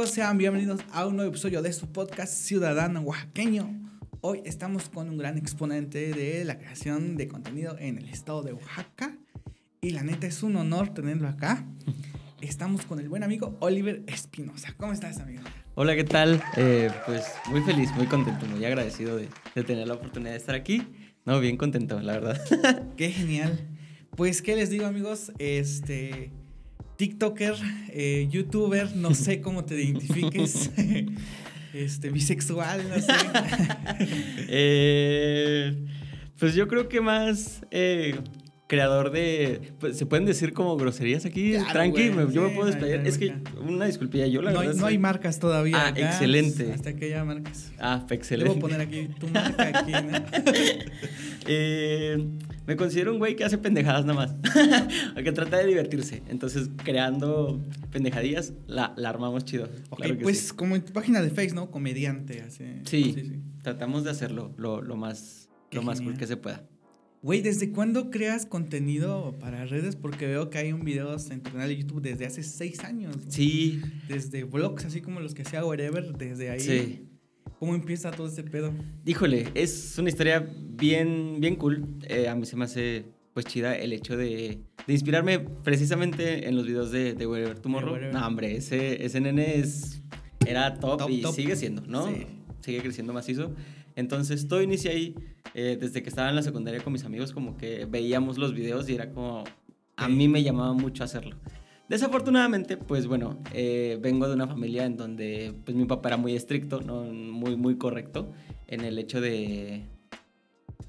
amigos? Sean bienvenidos a un nuevo episodio de su podcast Ciudadano Oaxaqueño. Hoy estamos con un gran exponente de la creación de contenido en el estado de Oaxaca. Y la neta es un honor tenerlo acá. Estamos con el buen amigo Oliver Espinosa. ¿Cómo estás, amigo? Hola, ¿qué tal? Eh, pues muy feliz, muy contento, muy agradecido de, de tener la oportunidad de estar aquí. No, bien contento, la verdad. Qué genial. Pues, ¿qué les digo, amigos? Este. TikToker, eh, YouTuber, no sé cómo te identifiques. este, bisexual, no sé. Eh, pues yo creo que más eh, creador de. pues, ¿Se pueden decir como groserías aquí? Claro, Tranqui, güey, yo me puedo desplayar. no, Es que, una disculpilla, yo la No, verdad. no hay marcas todavía. Ah, acá, excelente. Hasta que haya marcas. Ah, Le excelente. voy a poner aquí tu marca aquí, ¿no? Eh, me considero un güey que hace pendejadas nada más. O que trata de divertirse. Entonces, creando pendejadillas, la, la armamos chido. Ok, Claro que pues sí. como en tu página de Face, ¿no? Comediante. Sí. Tratamos de hacerlo lo, lo más, Qué lo más cool que se pueda. Güey, ¿desde cuándo creas contenido para redes? Porque veo que hay un videos en tu canal de YouTube desde hace seis años. Sí, Desde vlogs, así como los que hacía Wherever, desde ahí. sí. ¿Cómo empieza todo este pedo? Híjole, es una historia bien, bien cool. Eh, a mí se me hace pues chida el hecho de, de inspirarme precisamente en los videos de, de Wherever Tomorrow. Wherever. No, hombre, ese, ese nene es, era top, Top, y top. sigue siendo, ¿no? Sí. Sigue creciendo macizo. Entonces, todo inicia ahí. eh, desde que estaba en la secundaria con mis amigos, como que veíamos los videos y era como... A mí me llamaba mucho hacerlo. Desafortunadamente, pues bueno, eh, vengo de una familia en donde pues mi papá era muy estricto, ¿no? muy, muy correcto en el hecho de,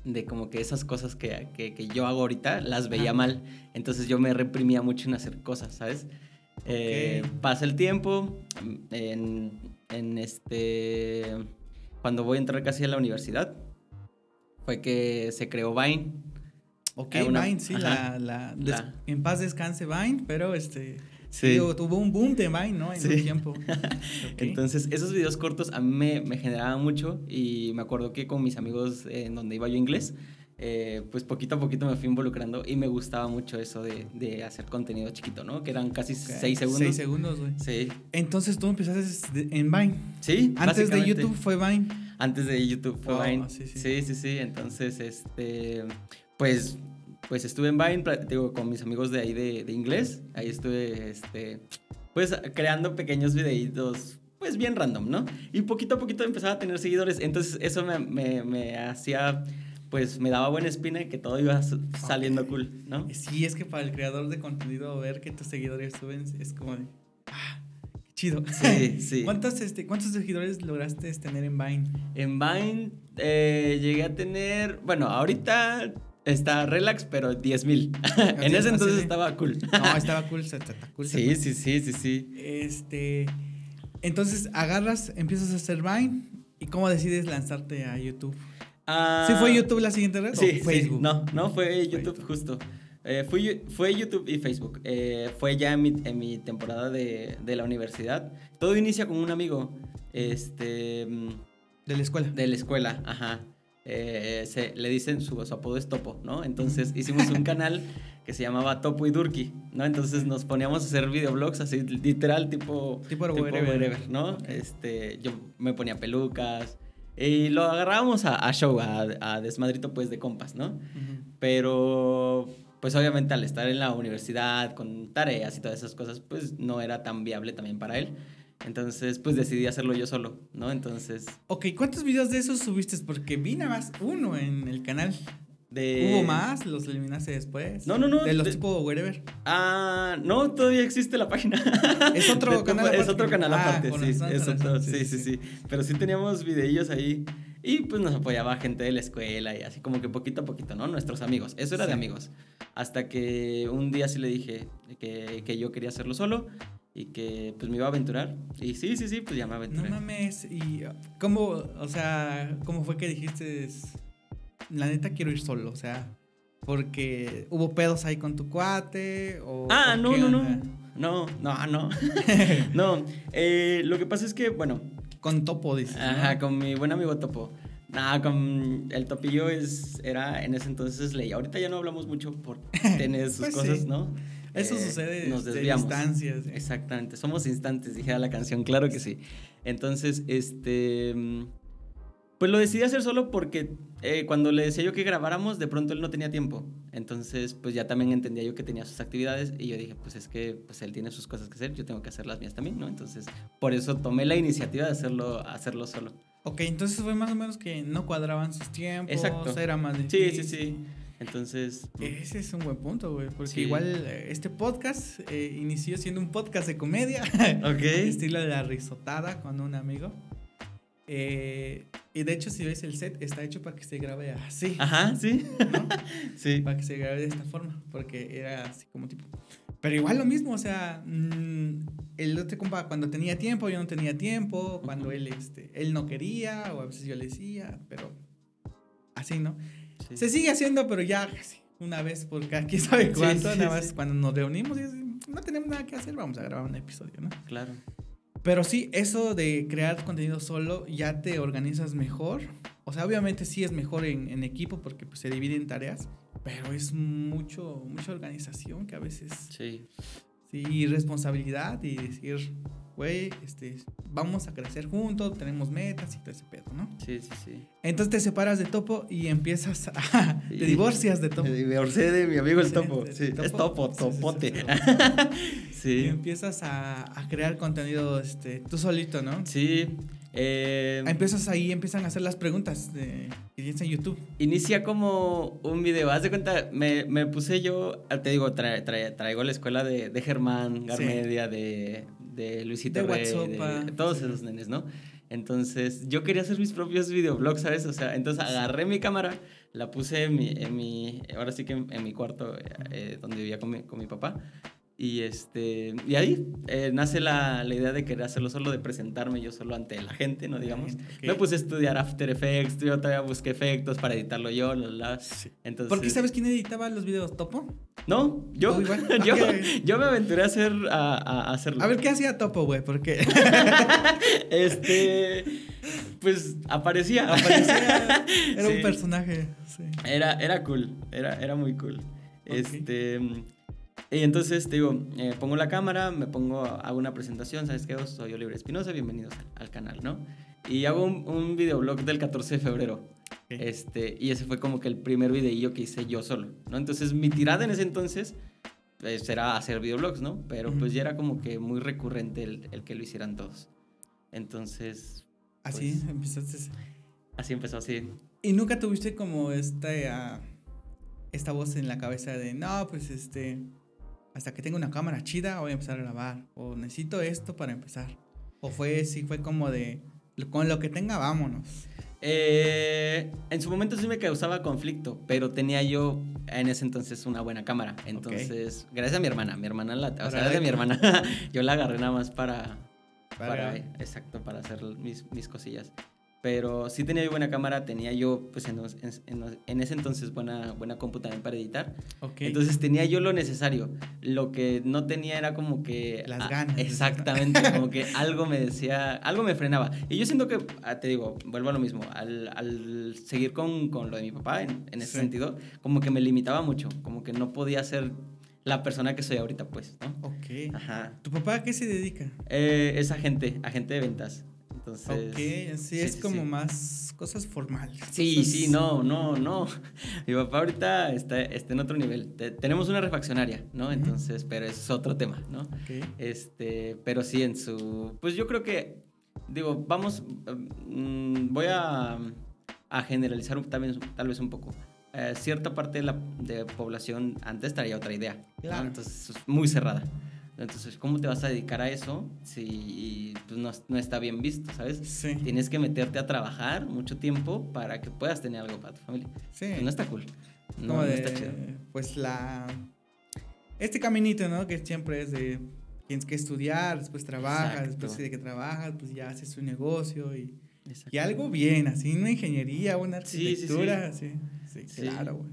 de como que esas cosas que, que- que yo hago ahorita las veía mal. Entonces yo me reprimía mucho en hacer cosas, ¿sabes? Eh, pasa el tiempo, en, en este... Cuando voy a entrar casi a la universidad, fue que se creó Vine. Ok, una- Vine, sí, la, la, La- En paz descanse Vine, pero este. Sí. digo, tuvo un boom de Vine, ¿no? En Sí. un tiempo. Ok. Entonces, esos videos cortos a mí me, me generaban mucho y me acuerdo que con mis amigos eh, en donde iba yo inglés, eh, pues poquito a poquito me fui involucrando y me gustaba mucho eso de, de hacer contenido chiquito, ¿no? Que eran casi Ok, seis segundos. Seis segundos, güey. Sí. Entonces tú empezaste en Vine. Sí. Antes de. YouTube fue Vine. Antes de YouTube fue Wow, Vine. sí, sí. Sí, sí, sí. Entonces, este, pues, pues estuve en Vine, digo, con mis amigos de ahí de, de inglés. Ahí estuve, este, pues, creando pequeños videitos, pues, bien random, ¿no? Y poquito a poquito empezaba a tener seguidores. Entonces, eso me, me, me hacía, pues, me daba buena espina y que todo iba saliendo cool, ¿no? Sí, es que para el creador de contenido ver que tus seguidores suben es como de. Ah, qué chido. Sí, sí. ¿Cuántos, este, ¿Cuántos seguidores lograste tener en Vine? En Vine eh, llegué a tener, bueno, ahorita está relax, pero 10 mil. en ese entonces sí. estaba cool. No, estaba cool, está, está cool. Sí, sí, sí, sí, sí. Este. Entonces agarras, empiezas a hacer Vine. ¿Y cómo decides lanzarte a YouTube? Ah, ¿Sí fue YouTube la siguiente red? Sí, o sí, Facebook. no, no, fue YouTube justo. Eh, fue, fue YouTube y Facebook. Eh, fue ya en mi, en mi temporada de, de la universidad. Todo inicia con un amigo este, mm, De la escuela. de la escuela, ajá. Eh, se, le dicen, su, su apodo es Topo, ¿no? Entonces hicimos un canal que se llamaba Topo y Durki, ¿no? Entonces nos poníamos a hacer videoblogs así, literal, tipo, Tipo wherever. ¿no? Ok. Este, yo me ponía pelucas y lo agarrábamos a, a show, a, a desmadrito, pues, de compas, ¿no? Pero, pues, obviamente al estar en la universidad con tareas y todas esas cosas, pues, no era tan viable también para él. Entonces, pues, decidí hacerlo yo solo, ¿no? Entonces, Ok, ¿cuántos videos de esos subiste? Porque vi nada más uno en el canal. de... ¿Hubo más? ¿Los eliminaste después? No, no, no, De los de- tipo wherever. Ah, no, todavía existe la página. Es otro De canal Topo- Es aparte. otro canal Ah, aparte, con sí. razón, es otro- razón, sí, sí, sí, Pero sí teníamos videillos ahí. Y pues nos apoyaba gente de la escuela y así como que poquito a poquito, ¿no? Nuestros amigos. Eso era de Sí. amigos. Hasta que un día sí le dije que, que yo quería hacerlo solo y que pues me iba a aventurar. Y sí, sí, sí, pues ya me No aventuré. mames. ¿Y cómo, o sea, cómo fue que dijiste, la neta quiero ir solo? O sea, porque hubo pedos ahí con tu cuate o... Ah, o no, no, no. No, no, no. no, eh, lo que pasa es que, bueno, Con Topo, dices. ¿no? Ajá, con mi buen amigo Topo. Nada, con el Topillo es, era en ese entonces ley. Ahorita ya no hablamos mucho por tener sus Pues cosas, sí. ¿no? Eso eh, sucede nos de desviamos. distancias. ¿eh? Exactamente, somos instantes, dijera la canción, claro que sí. Entonces, este, mm, pues lo decidí hacer solo porque eh, cuando le decía yo que grabáramos, de pronto él no tenía tiempo. Entonces, pues ya también entendía yo que tenía sus actividades y yo dije, pues es que pues él tiene sus cosas que hacer, yo tengo que hacer las mías también, ¿no? Entonces, por eso tomé la iniciativa de hacerlo, hacerlo solo. Ok, entonces fue más o menos que no cuadraban sus tiempos. Exacto. Era más Sí, difícil. sí, sí. Entonces, Ese es un buen punto, güey. Porque Sí. igual eh, este podcast eh, inició siendo un podcast de comedia. ok. Estilo de la risotada con un amigo. Eh, y de hecho, si ves el set, está hecho para que se grabe así. Ajá, sí. ¿no? sí. Para que se grabe de esta forma. Porque era así como tipo. Pero igual lo mismo, o sea, mm, el otro compa cuando tenía tiempo, yo no tenía tiempo, cuando Ujú. él, este, él no quería, o a veces yo le decía, pero así, ¿no? Sí. Se sigue haciendo, pero ya una vez por cada quién sabe cuánto, sí, nada más sí. cuando nos reunimos y no tenemos nada que hacer, vamos a grabar un episodio, ¿no? Claro. Pero sí, eso de crear contenido solo, ya te organizas mejor. O sea, obviamente sí es mejor en, en equipo porque pues, se divide en tareas, pero es mucho, mucha organización que a veces Sí. sí, responsabilidad y decir, güey, este, vamos a crecer juntos, tenemos metas y todo ese pedo, ¿no? Sí, sí, sí. Entonces te separas de Topo y empiezas a... Sí. te divorcias de Topo. Me divorcié de mi amigo el Sí, topo. Sí, es topo. topo, Sí, sí, sí, topote. Y Sí. empiezas a, a crear contenido este, tú solito, ¿no? Sí. eh, Empiezas ahí, empiezan a hacer las preguntas de, que tienes en YouTube. inicia como un video. Haz de cuenta, me, me puse yo, ah, te digo, tra- tra- traigo la escuela de, de Germán, Garmedia, de, de Luisito De Rey, de todos esos nenes, ¿no? Entonces, yo quería hacer mis propios videoblogs, ¿sabes? O sea, entonces agarré mi cámara, la puse en mi, en mi ahora sí que en, en mi cuarto, eh, donde vivía con mi, con mi papá. Y, este, y ahí eh, nace la, la idea de querer hacerlo solo, de presentarme yo solo ante la gente, ¿no? Digamos. Ok. Me puse a estudiar After Effects, yo todavía busqué efectos para editarlo yo, la, la. Entonces, ¿Por qué sabes quién editaba los videos? ¿Topo? No, yo, igual. yo, yo me aventuré a hacer, a, a- a hacerlo. A ver, ¿qué hacía Topo, güey? Porque Este, pues aparecía. aparecía, era Sí. un personaje. Sí. Era, era cool, era, era muy cool. Este, y entonces te digo, eh, pongo la cámara, me pongo, hago una presentación, ¿sabes qué? Soy Oliver Espinosa, bienvenidos al canal, ¿no? Y hago un, un videoblog del 14 de febrero. Este, y ese fue como que el primer videillo que hice yo solo, ¿no? Entonces mi tirada en ese entonces pues, era hacer videoblogs, ¿no? Pero Ujú. pues ya era como que muy recurrente el, el que lo hicieran todos. Entonces, Así Pues- empezaste. así empezó así. ¿Y nunca tuviste como esta, ah, esta voz en la cabeza de, no, pues este, hasta que tenga una cámara chida voy a empezar a grabar? O necesito esto para empezar. O fue, sí, fue como de, con lo que tenga, vámonos. Eh, en su momento sí me causaba conflicto, pero tenía yo en ese entonces una buena cámara. Entonces, gracias a mi hermana, mi hermana la, o sea, de mi hermana, yo la agarré nada más para, Para- para, exacto, para hacer mis, mis cosillas. Pero sí tenía yo buena cámara, tenía yo, pues en, los- en- en los- en ese entonces buena, buena compu también para editar. Entonces tenía yo lo necesario. Lo que no tenía era como que... Las ganas Exactamente, como que algo me decía, algo me frenaba. Y yo siento que, ah, te digo, vuelvo a lo mismo, al, al seguir con, con lo de mi papá en, en ese Sí. sentido, como que me limitaba mucho, como que no podía ser la persona que soy ahorita, pues, ¿no? ok. Ajá. ¿Tu papá a qué se dedica? Eh, es agente, agente de ventas. Entonces... ok, sí, es como sí. más cosas formales. Sí, cosas- sí, no, no, no. Mi papá ahorita está, está en otro nivel. Te- tenemos una refaccionaria, ¿no? Entonces, pero es otro tema, ¿no? Ok. Este, pero sí en su... Pues yo creo que, digo, vamos, mm, voy a, a generalizar un- tal vez, un poco. Eh, cierta parte de la de población antes traía otra idea, ¿no? Claro. Entonces, es muy cerrada. Entonces, ¿cómo te vas a dedicar a eso si pues, no, no está bien visto, ¿sabes? Sí. Tienes que meterte a trabajar mucho tiempo para que puedas tener algo para tu familia. Sí. Pues no está cool. No, como no de, está chido. pues la este caminito, ¿no? Que siempre es de tienes que estudiar, después trabajas, Exacto. después de que trabajas, pues ya haces un negocio y, y algo bien, así una ingeniería, una Sí, sí, sí. arquitectura, sí, sí, Sí. claro, güey.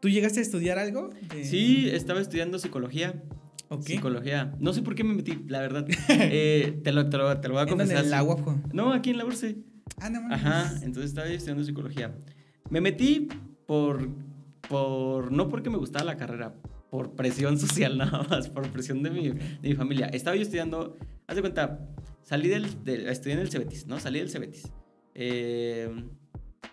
¿Tú llegaste a estudiar algo? De- Sí, estaba estudiando psicología. Ok. Psicología. No sé por qué me metí, la verdad. Eh, te, lo, te, lo, te lo voy a confesar. ¿En la UAPJO? No, aquí en la URSE. Ah, no mames. Ajá, entonces estaba estudiando psicología. Me metí por, por, no porque me gustaba la carrera, por presión social nada más, por presión de mi, de mi familia. Estaba yo estudiando, haz de cuenta, salí del, del estudié en el Cebetis, ¿no? Salí del Cebetis. Eh,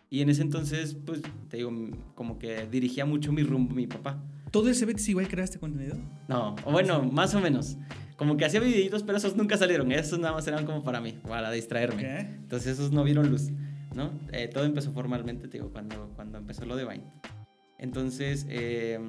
y en ese entonces, pues, te digo, como que dirigía mucho mi rumbo mi papá. ¿Todo ese Betis igual creaste contenido? No, bueno, más o menos. Como que hacía videitos, pero esos nunca salieron. Esos nada más eran como para mí, para distraerme. Entonces esos no vieron luz, ¿no? Eh, todo empezó formalmente, te digo, cuando, cuando empezó lo de Vine. Entonces, eh,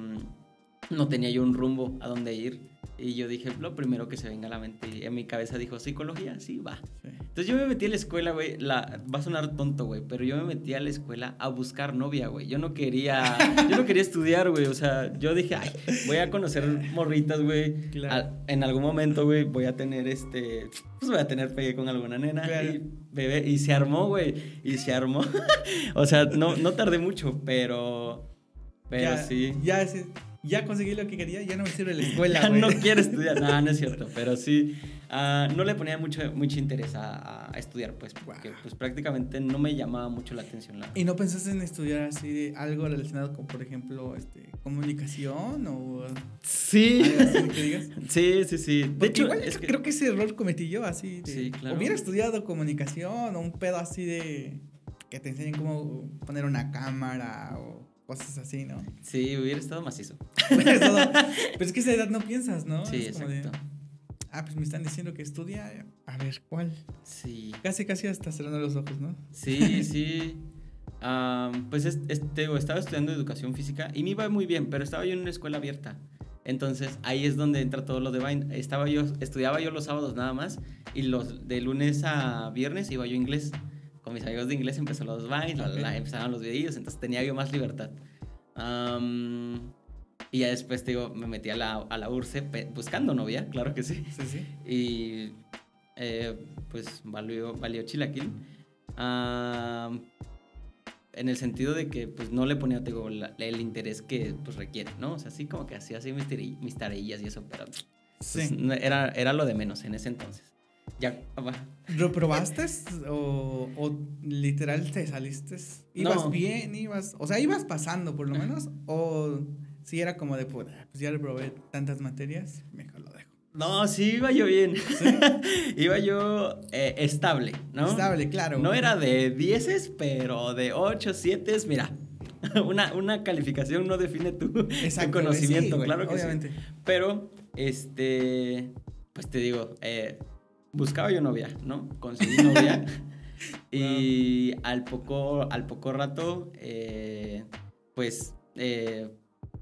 no tenía yo un rumbo a dónde ir. Y yo dije, lo primero que se venga a la mente. En mi cabeza dijo, psicología, sí, va. Sí. Entonces yo me metí a la escuela, güey. La, va a sonar tonto, güey, pero yo me metí a la escuela a buscar novia, güey. Yo no quería, yo no quería estudiar, güey. O sea, yo dije, ay, voy a conocer morritas, güey. Claro. A- En algún momento, güey, voy a tener este, pues voy a tener pegue con alguna nena. Claro. Y, bebé, y se armó, güey. Y se armó. o sea, no, no tardé mucho, pero, pero ya, sí. Ya, ese- ya conseguí lo que quería, ya no me sirve la escuela, Ya no quiero estudiar. No, no es cierto, pero sí. ah, no le ponía mucho, mucho interés a, a estudiar, pues, porque pues, prácticamente no me llamaba mucho la atención. La... ¿Y no pensaste en estudiar así de algo relacionado con, por ejemplo, este, comunicación o Sí. algo así que digas? Sí, sí, sí. De Porque hecho, igual es que... creo que ese error cometí yo, así de... Sí, claro. Hubiera estudiado comunicación o un pedo así de... Que te enseñen cómo poner una cámara o cosas así, ¿no? Sí, hubiera estado macizo. Pero es que a esa edad no piensas, ¿no? Sí, Es de, exacto. ah, pues me están diciendo que estudia. A ver, ¿cuál? Sí. Casi, casi hasta cerrando los ojos, ¿no? Sí, sí. Am, pues es- es- te digo, estaba estudiando educación física y me iba muy bien, pero estaba yo en una escuela abierta. Entonces ahí es donde entra todo lo de Vine. Estaba yo, estudiaba yo los sábados nada más y los de lunes a viernes iba yo a inglés. Con mis amigos de inglés empezó los Vines, la- la- empezaron los videos, entonces tenía yo más libertad. Am, y ya después, te digo, me metí a la, a la URSE buscando novia, claro que sí. Sí, sí. Y eh, pues valió, valió chilaquil. Ah, en el sentido de que pues no le ponía te digo, la- el interés que pues requiere, ¿no? O sea, así como que hacía así mis, mis tareillas y eso, pero pues, Sí. era, era lo de menos en ese entonces. Ya, va. ¿Reprobaste o, o literal te saliste? ¿Ibas No. bien? ibas O sea, ¿ibas pasando por lo menos? ¿O si era como de, puta, pues ya reprobé tantas materias, mejor lo dejo? No, sí iba yo bien. iba yo eh, estable, ¿no? Estable, claro. No era de dieces, pero de 8, 7, mira. Una, una calificación no define tu, conocimiento, sí, claro que sí. Pero, este, pues te digo, eh, buscaba yo novia, ¿no? Conseguí novia. y al poco, al poco rato, eh, pues, eh,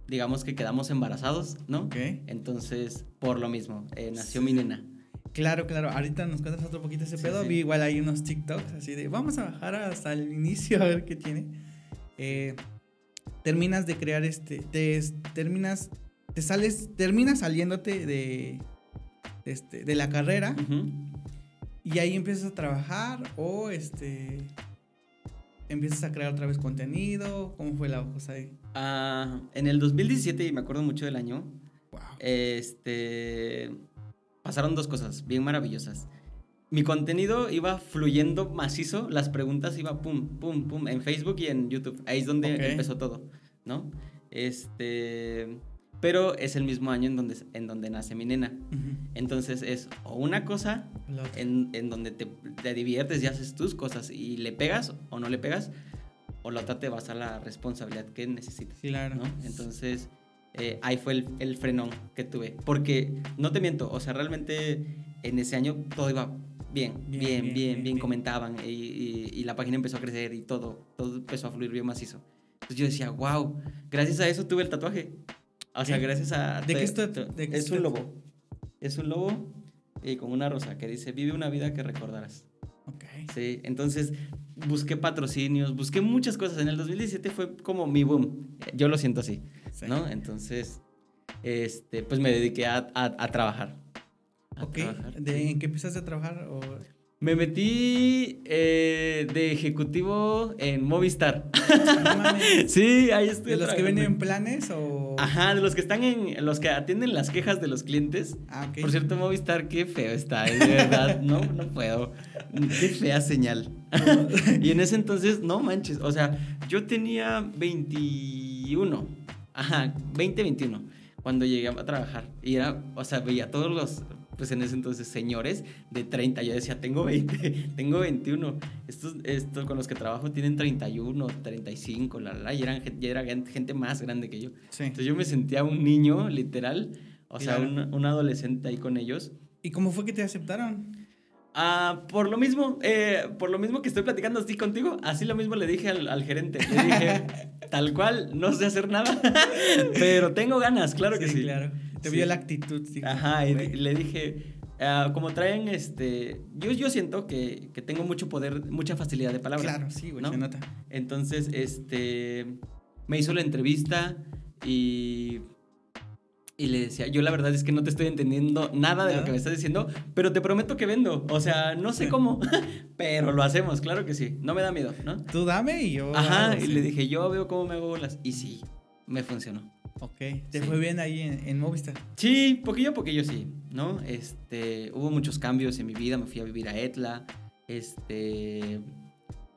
digamos que quedamos embarazados, ¿no? Entonces, por lo mismo, eh, nació mi nena. Claro, claro. Ahorita nos cuentas otro poquito ese Sí, pedo. sí. Vi igual hay unos TikToks así de vamos a bajar hasta el inicio a ver qué tiene. Eh, terminas de crear este. Te, terminas. Te sales. Terminas saliéndote de. De Este, de la carrera. Y ahí empiezas a trabajar. O este. Empiezas a crear otra vez contenido. ¿Cómo fue la cosa ahí? Ah, en el 2017, y me acuerdo mucho del año, Wow. este, pasaron dos cosas bien maravillosas. Mi contenido iba fluyendo macizo, las preguntas iba pum, pum, pum, en Facebook y en YouTube. Ahí es donde empezó todo, ¿no? Este, pero es el mismo año en donde, en donde nace mi nena. Entonces es o una cosa en, en donde te, te diviertes y haces tus cosas y le pegas o no le pegas, o la otra te vas a la responsabilidad que necesitas. Claro. ¿no? Entonces, eh, ahí fue el, el frenón que tuve. Porque, no te miento, o sea, realmente en ese año todo iba bien, bien, bien, bien, bien, bien. comentaban y, y- y la página empezó a crecer y todo, todo empezó a fluir bien macizo. Entonces yo decía, wow, gracias a eso tuve el tatuaje. O sea, gracias a... ¿De qué te- es tu- te- de qué es un lobo. Es un lobo eh, con una rosa que dice, vive una vida que recordarás. Ok. Sí, entonces busqué patrocinios, busqué muchas cosas. En el 2017 fue como mi boom. Yo lo siento así, Sí. ¿no? Entonces, este, pues me dediqué a, a- a trabajar. A Ok. trabajar, ¿De. ¿En qué empezaste a trabajar? O... Me metí eh, de ejecutivo en Movistar. Sí, ahí estoy. ¿De los que venden planes o...? Ajá, de los que están en. Los que atienden las quejas de los clientes. Ah. Por cierto, Movistar, qué feo está, es de verdad. No, no puedo. Qué fea señal. y en ese entonces, no manches. O sea, yo tenía 21. Ajá, 20, 21. cuando llegué a trabajar. Y era, o sea, veía todos los, pues en ese entonces, señores de 30. Yo decía, tengo 20, tengo 21. Estos, estos con los que trabajo tienen 31, 35, la, la, y eran, ya era gente más grande que yo. Sí. Entonces yo me sentía un niño, literal, o sea, Claro. un, un adolescente ahí con ellos. ¿Y cómo fue que te aceptaron? Ah, por lo mismo, eh, por lo mismo que estoy platicando así contigo, así lo mismo le dije al, al gerente. Le dije, tal cual, no sé hacer nada, pero tengo ganas, claro que sí. claro. Te Sí. vio la actitud. dijo, Ajá, y le dije, ah, como traen este, yo, yo siento que, que tengo mucho poder, mucha facilidad de palabra. Claro, sí, güey, ¿no? se nota. Entonces, este, me hizo la entrevista y, y le decía, yo la verdad es que no te estoy entendiendo nada de lo que me estás diciendo, pero te prometo que vendo. O sea, no sé cómo, pero lo hacemos, claro que sí. No me da miedo, ¿no? Tú dame y yo. Ajá, y le dije, yo veo cómo me hago bolas. Y sí, me funcionó. Ok, te Sí. fue bien ahí en, en Movistar. Sí, poquillo a poquillo sí, ¿no? Este, hubo muchos cambios en mi vida, me fui a vivir a Etla, este,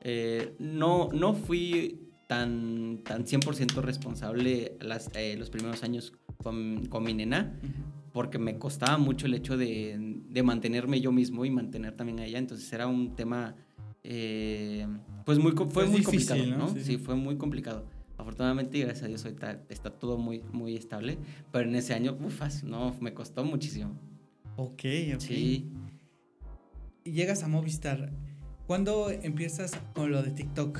eh, no, no fui tan, tan 100% responsable las, eh, los primeros años con, con mi nena, porque me costaba mucho el hecho de, de mantenerme yo mismo y mantener también a ella, entonces era un tema, eh, pues muy, fue Pues muy difícil, complicado, ¿no? ¿no? Sí, fue muy complicado. Afortunadamente, y gracias a Dios, ahorita está todo muy, muy estable, pero en ese año, ufas, no, me costó muchísimo. Ok, ok. Sí. Y llegas a Movistar. ¿Cuándo empiezas con lo de TikTok?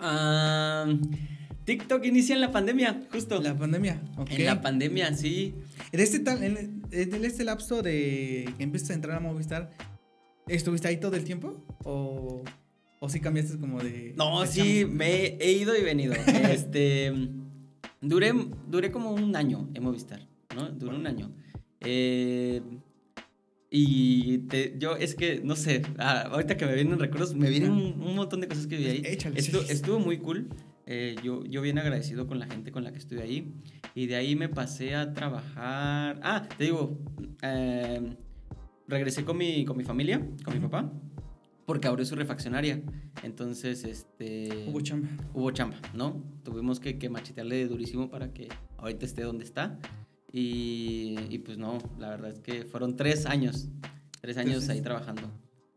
Ah, TikTok inicia en la pandemia, justo. La pandemia. Ok. En la pandemia, sí. En este, tal, en, en este lapso de que empiezas a entrar a Movistar, ¿estuviste ahí todo el tiempo? ¿O, o sí cambiaste como de.? No, de sí, chamba? me he ido y venido. este, duré, duré como un año en Movistar, ¿no? Duré un año. Eh, y te- yo, es que, no sé, ah, ahorita que me vienen recuerdos, me vienen un, un montón de cosas que vi ahí. Échale, Estu- échale. estuvo muy cool. Eh, yo, yo bien agradecido con la gente con la que estuve ahí. Y de ahí me pasé a trabajar. Ah, te digo, eh, regresé con mi, con mi familia, con mi papá, porque abrió su refaccionaria. Entonces, este. Hubo chamba. hubo chamba, ¿no? Tuvimos que, que machetearle durísimo para que ahorita esté donde está. Y, y pues no, la verdad es que fueron tres años. Tres años Entonces- ahí trabajando.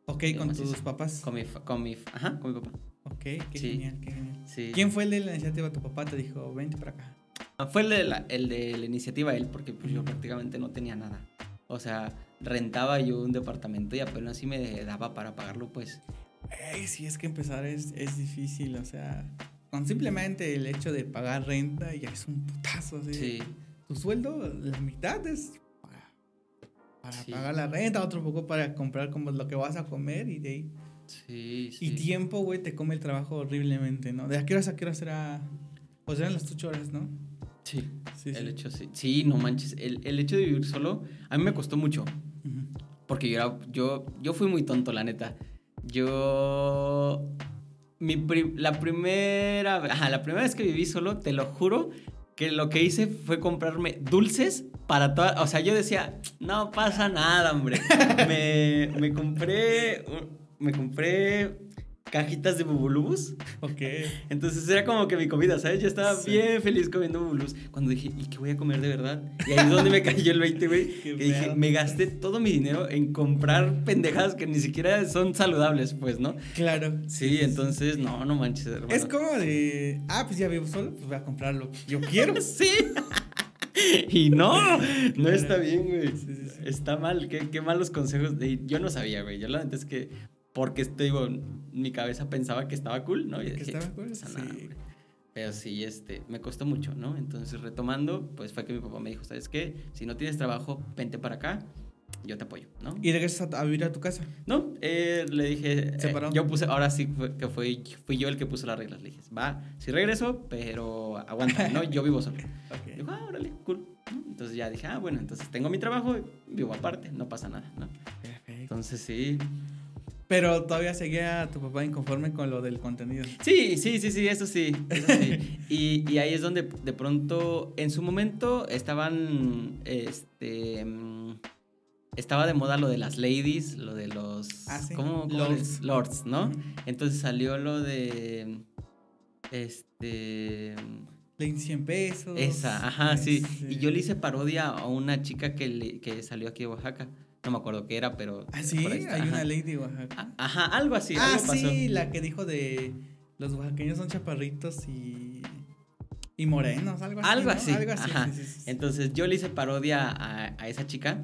Ok, Sí, con tus papás. Con mi, con mi, ajá, con mi papá. Ok, qué Sí. genial, qué genial. Sí. ¿Quién fue el de la iniciativa? Tu papá te dijo, vente para acá. Ah, Fue el de, la, el de la iniciativa él, porque pues yo prácticamente no tenía nada. O sea, rentaba yo un departamento y apenas si me daba para pagarlo, pues. Ey, sí, es que empezar es, es difícil, o sea, con simplemente el hecho de pagar renta ya es un putazo. así. Sí. Tu sueldo, la mitad es para, para Sí. pagar la renta, otro poco para comprar como lo que vas a comer y de ahí. Sí, sí. Y tiempo, güey, te come el trabajo horriblemente, ¿no? ¿De a qué horas a qué horas era? Pues eran las 8 horas, ¿no? Sí. Sí, El sí. hecho, sí. Sí, no manches. El, el hecho de vivir solo, a mí me costó mucho. Porque yo, era, yo, yo fui muy tonto, la neta. Yo. Mi pri- la primera. ajá, la primera vez que viví solo, te lo juro, que lo que hice fue comprarme dulces para toda. O sea, yo decía, no pasa nada, hombre. me, me compré. Me compré cajitas de bubulubus. Ok. Entonces era como que mi comida, ¿sabes? Yo estaba Sí. bien feliz comiendo bubulubus. Cuando dije, ¿y qué voy a comer de verdad? Y ahí es donde me cayó el 20, güey. Que dije, me gasté todo mi dinero en comprar pendejadas que ni siquiera son saludables, pues, ¿no? Claro. Sí, entonces, no, no manches, hermano. Es como de, ah, pues ya vivo solo, pues voy a comprar lo que yo quiero. Sí. Y no, no está bien, güey. Sí, sí, sí. Está mal, qué, qué malos consejos. Yo no sabía, güey. Yo la neta es que, porque te digo, mi cabeza pensaba que estaba cool, ¿no? Y Que estaba cool, "No pasa nada, sí. hombre". Pero sí, este, me costó mucho, ¿no? Entonces, retomando, pues fue que mi papá me dijo, ¿sabes qué? Si no tienes trabajo, vente para acá, yo te apoyo, ¿no? Y regresas a, vivir a tu casa. No, eh, le dije, eh, yo puse, ahora sí fue, que fui, fui yo el que puso las reglas. Le dije, va, sí regreso, pero aguanta, ¿no? Yo vivo solo. Ok. Dijo, ah, órale, cool. ¿no? Entonces ya dije, ah, bueno, entonces tengo mi trabajo, vivo aparte, no pasa nada, ¿no? Perfecto. Entonces sí. Pero todavía seguía tu papá inconforme con lo del contenido. Sí, sí, sí, sí, eso sí. Eso sí. y, y ahí es donde de pronto, en su momento, estaban, este, estaba de moda lo de las ladies, lo de los, Ah, sí. ¿cómo, cómo Lords. ¿no? Entonces salió lo de, este, Le di 100 pesos. Esa, ajá, sí. este- Y yo le hice parodia a una chica que, le- que salió aquí de Oaxaca. No me acuerdo qué era, pero... Ah, sí, hay ajá. una ley de Oaxaca. Ah, Ajá, algo así. ah, algo pasó. sí, la que dijo de los oaxaqueños son chaparritos y. y morenos, algo así. Algo ¿no? así. Algo así. ajá. sí, sí, sí. Entonces yo le hice parodia a, a esa chica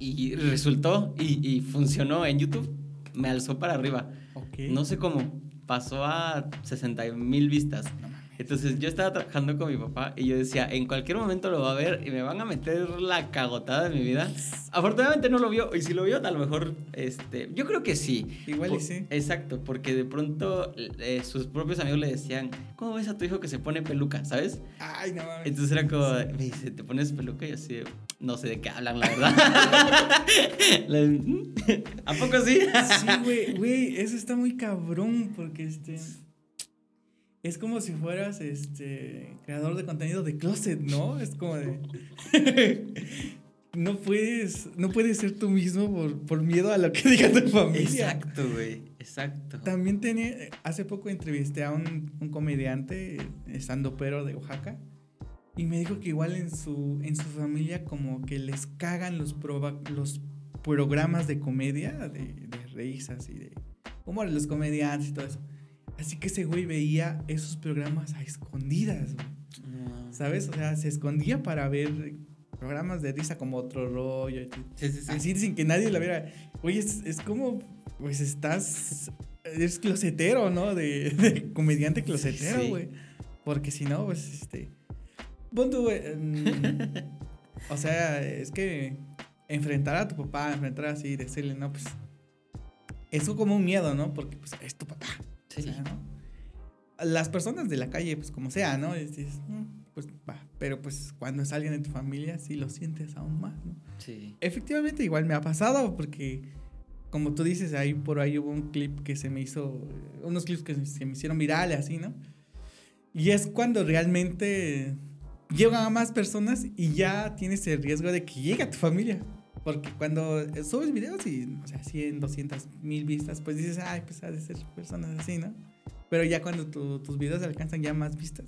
y resultó y, y funcionó en YouTube. Me alzó para arriba. Ok. No sé cómo. Pasó a 60 mil vistas. No. Entonces yo estaba trabajando con mi papá y yo decía, en cualquier momento lo va a ver y me van a meter la cagotada de mi vida. Afortunadamente no lo vio y si lo vio a lo mejor, este, yo creo que sí. Igual y sí. Exacto, porque de pronto eh, sus propios amigos le decían, ¿cómo ves a tu hijo que se pone peluca? ¿Sabes? Ay, no mames. Entonces era como, me dice, ¿te pones peluca? Y así, no sé de qué hablan, la verdad. La- ¿A poco sí? Sí, güey, güey, eso está muy cabrón porque este es como si fueras este creador de contenido de closet, ¿no? Es como de no puedes no puedes ser tú mismo por, por miedo a lo que diga tu familia. Exacto, güey, exacto. También tenía hace poco entrevisté a un, un comediante estando pero de Oaxaca y me dijo que igual en su en su familia como que les cagan los proba- los programas de comedia de, de risas y de humor de los comediantes y todo eso. Así que ese güey veía esos programas a escondidas. No. ¿sabes? O sea, se escondía para ver programas de risa como otro rollo. Sí, sí, sí. Así sin que nadie la viera. Oye, es, es como, pues estás, eres closetero, ¿no? De, de comediante closetero, güey. Porque si no, pues, este... Pon tú, güey, o sea, es que enfrentar a tu papá, enfrentar así, decirle, no, pues... Eso como un miedo, ¿no? Porque, pues, es tu papá. Sí. O sea, ¿no? Las personas de la calle, pues como sea, ¿no? Y dices, "Mm, pues va. Pero pues cuando es alguien de tu familia, sí lo sientes aún más, ¿no? Sí. Efectivamente, igual me ha pasado porque, como tú dices, ahí por ahí hubo un clip que se me hizo, unos clips que se me hicieron virales, así, ¿no? Y es cuando realmente llegan a más personas y ya tienes el riesgo de que llegue a tu familia. Porque cuando subes videos y, o sea, 100, 200 mil vistas, pues dices, ay, pues ha de ser personas así, ¿no? Pero ya cuando tu- tus videos alcanzan ya más vistas,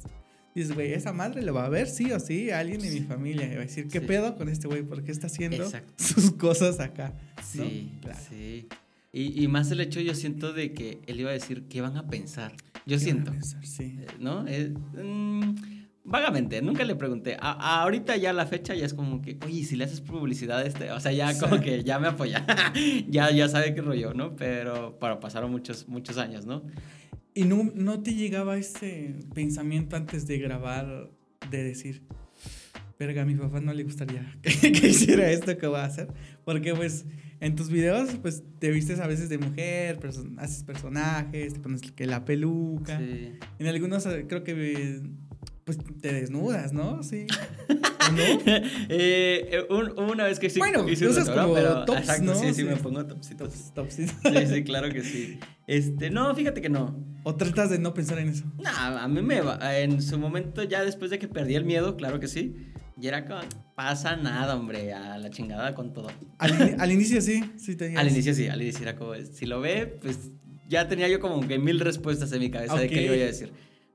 dices, güey, esa madre lo va a ver sí o sí alguien de mi familia. Y va a decir, ¿qué Sí. pedo con este güey? ¿Por qué está haciendo Exacto. sus cosas acá? ¿no? Sí, Claro. sí. Y, y más el hecho, yo siento de que él iba a decir, ¿qué van a pensar? Yo ¿Qué van a siento. pensar? Sí. Eh, ¿No? Es, mm, vagamente, nunca le pregunté. A- ahorita ya la fecha ya es como que, oye, si le haces publicidad a este, o sea, ya como que ya me apoya, ya, ya sabe qué rollo, ¿no? Pero, pero pasaron muchos, muchos años, ¿no? ¿Y no, no te llegaba ese pensamiento antes de grabar de decir, verga, a mi papá no le gustaría que, que hiciera esto que voy a hacer? Porque pues en tus videos pues te vistes a veces de mujer, perso- haces personajes, te pones que la peluca. Sí. En algunos eh, creo que pues te desnudas, ¿no? Sí. ¿O no? Eh, eh, un- una vez que sí Bueno, hice usas como pero tops, exacto, ¿no? sí, sí, Sí. me pongo topsitos. Tops, sí. Sí, claro que sí. Este, no, fíjate que no. ¿O tratas de no pensar en eso? No, a mí me va. En su momento, ya después de que perdí el miedo, claro que sí. Y era como, pasa nada, hombre, a la chingada con todo. Al, ini- al inicio sí, sí tenías. Al inicio sí, al inicio era como, si lo ve, pues ya tenía yo como que mil respuestas en mi cabeza de qué le iba a decir.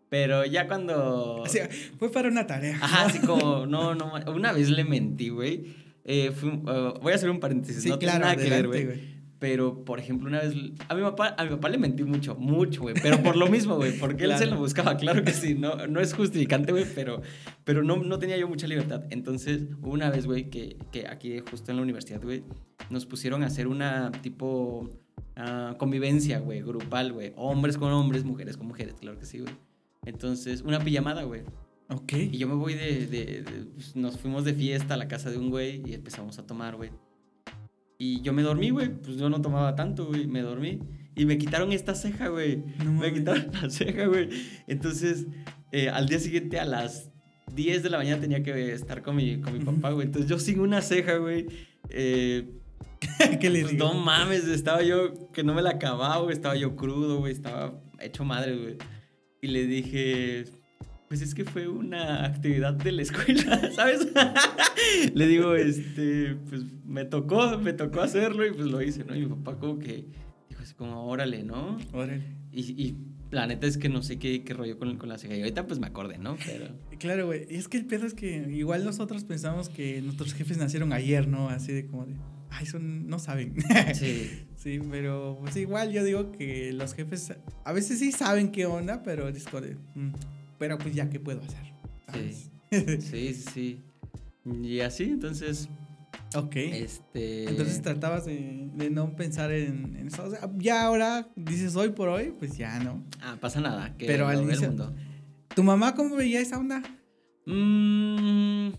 Pero ya cuando. O sea, fue para una tarea. Ajá, así como, no, no, una vez le mentí, güey. Eh, fui uh, voy a hacer un paréntesis, Sí, no claro, tiene nada que ver, güey. Pero, por ejemplo, una vez a mi papá, a mi papá le mentí mucho, mucho, güey. Pero por lo mismo, güey, porque él se lo buscaba, claro que sí. No, no es justificante, güey, pero, pero no, no tenía yo mucha libertad. Entonces, una vez, güey, que, que aquí justo en la universidad, güey, nos pusieron a hacer una tipo ah, convivencia, güey, grupal, güey. Hombres con hombres, mujeres con mujeres, claro que sí, güey. Entonces, una pijamada, güey. Ok. Y yo me voy de, de- de- pues, Nos fuimos de fiesta a la casa de un güey y empezamos a tomar, güey. Y yo me dormí, güey. Pues yo no tomaba tanto, güey. Me dormí. Y me quitaron esta ceja, güey. No me quitaron la ceja, güey. Entonces, eh, al día siguiente a las 10 de la mañana tenía que estar con mi, con mi papá, güey. Entonces yo sin una ceja, güey. Eh, ¿Qué le pues, digo? no mames, estaba yo que no me la acababa, güey. Estaba yo crudo, güey. Estaba hecho madre, güey. Y le dije, pues es que fue una actividad de la escuela, ¿sabes? le digo, este, pues me tocó, me tocó hacerlo y pues lo hice, ¿no? Y mi papá como que dijo así como, órale, ¿no? Órale. Y, y la neta es que no sé qué, qué rollo con, con la ceja. Y ahorita pues me acordé, ¿no? Pero... Claro, güey. Y es que el pedo es que igual nosotros pensamos que nuestros jefes nacieron ayer, ¿no? Así de como de, ay, son, no saben. Sí. sí, pero pues igual yo digo que los jefes a veces sí saben qué onda, pero de, "Mm, pero pues ya, ¿qué puedo hacer? ¿Sabes? Sí, sí, sí. Y así, entonces, ok. este... Entonces tratabas de, de no pensar en, en eso. O sea, ya ahora dices hoy por hoy, pues ya no. Ah, pasa nada, que Pero al inicio- mundo. ¿Tu mamá cómo veía esa onda? Mm,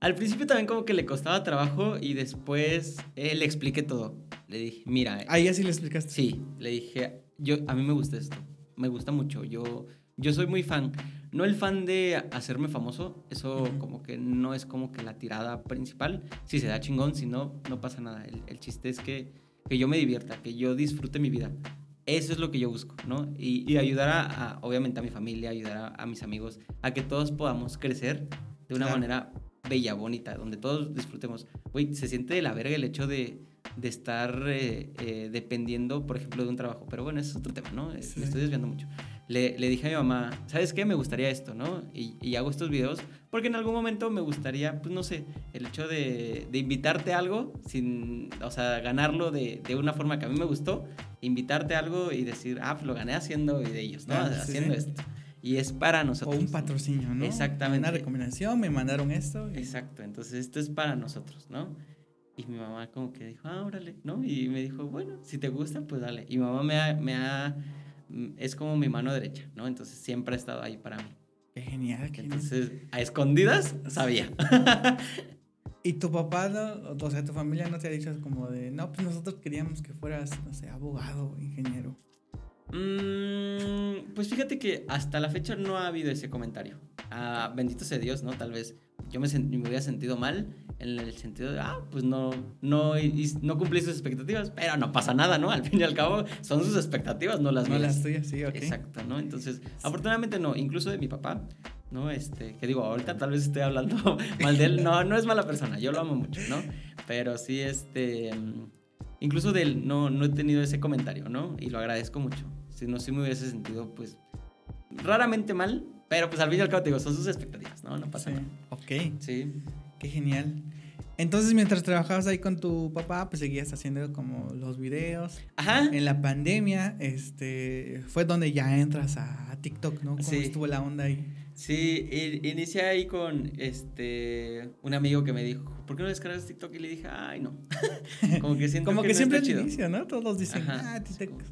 al principio también como que le costaba trabajo y después eh, le expliqué todo. Le dije, mira, Ahí así le explicaste. Sí, le dije, yo, a mí me gusta esto, me gusta mucho, yo, yo soy muy fan. No el fan de hacerme famoso, eso como que no es como que la tirada principal. Si se da chingón, si no, no pasa nada. El, el chiste es que, que yo me divierta, que yo disfrute mi vida. Eso es lo que yo busco, ¿no? Y, y ayudar a, a, obviamente, a mi familia, ayudar a, a mis amigos, a que todos podamos crecer de una Claro. manera bella, bonita, donde todos disfrutemos. Güey, se siente de la verga el hecho de, de estar eh, eh, dependiendo, por ejemplo, de un trabajo. Pero bueno, ese es otro tema, ¿no? Eh, Sí. Me estoy desviando mucho. Le, le dije a mi mamá, ¿sabes qué? Me gustaría esto, ¿no? Y, y hago estos videos porque en algún momento me gustaría, pues no sé, el hecho de, de invitarte a algo, sin, o sea, ganarlo de, de una forma que a mí me gustó, invitarte a algo y decir, ah, pues lo gané haciendo videos, ¿no? Ah, sí, haciendo sí. esto. Y es para O nosotros. un patrocinio, ¿no? Exactamente. Una recomendación, me mandaron esto. y- Exacto, entonces esto es para nosotros, ¿no? Y mi mamá como que dijo, ah, órale, ¿no? Y me dijo, bueno, si te gusta, pues dale. Y mi mamá me ha, me ha, mm, es como mi mano derecha, ¿no? Entonces siempre ha estado ahí para mí. Qué genial, qué genial. Entonces, a escondidas, sabía. ¿Y tu papá, no, o sea, tu familia no te ha dicho como de, no, pues nosotros queríamos que fueras, no sé, abogado, ingeniero? Mm, pues fíjate que hasta la fecha no ha habido ese comentario. Ah, bendito sea Dios, ¿no? Tal vez yo me, me hubiera sentido mal en el sentido de, ah, pues no, no, y- no cumplí sus expectativas, pero no pasa nada, ¿no? Al fin y al cabo son sus expectativas, no las no mías. las tuyas, sí, ok. Exacto, ¿no? Entonces, afortunadamente no, incluso de mi papá, ¿no? Este, que digo, ahorita tal vez estoy hablando mal de él, no, no es mala persona, yo lo amo mucho, ¿no? Pero sí, este, mm, incluso de él no, no he tenido ese comentario, ¿no? Y lo agradezco mucho. Si no, sí me hubiese sentido, pues, raramente mal, pero pues al fin y al cabo te digo, son sus expectativas, ¿no? No pasa Sí. nada. Ok, Sí. qué genial. Entonces, mientras trabajabas ahí con tu papá, pues seguías haciendo como los videos. Ajá. En la pandemia, este, fue donde ya entras a TikTok, ¿no? ¿Cómo Sí. estuvo la onda ahí? Sí, inicié ahí con este un amigo que me dijo, ¿por qué no descargas TikTok? Y le dije, ay, no. como que siento Como que, no siempre está chido. inicio, ¿no? Todos dicen, Ajá, ah, TikTok.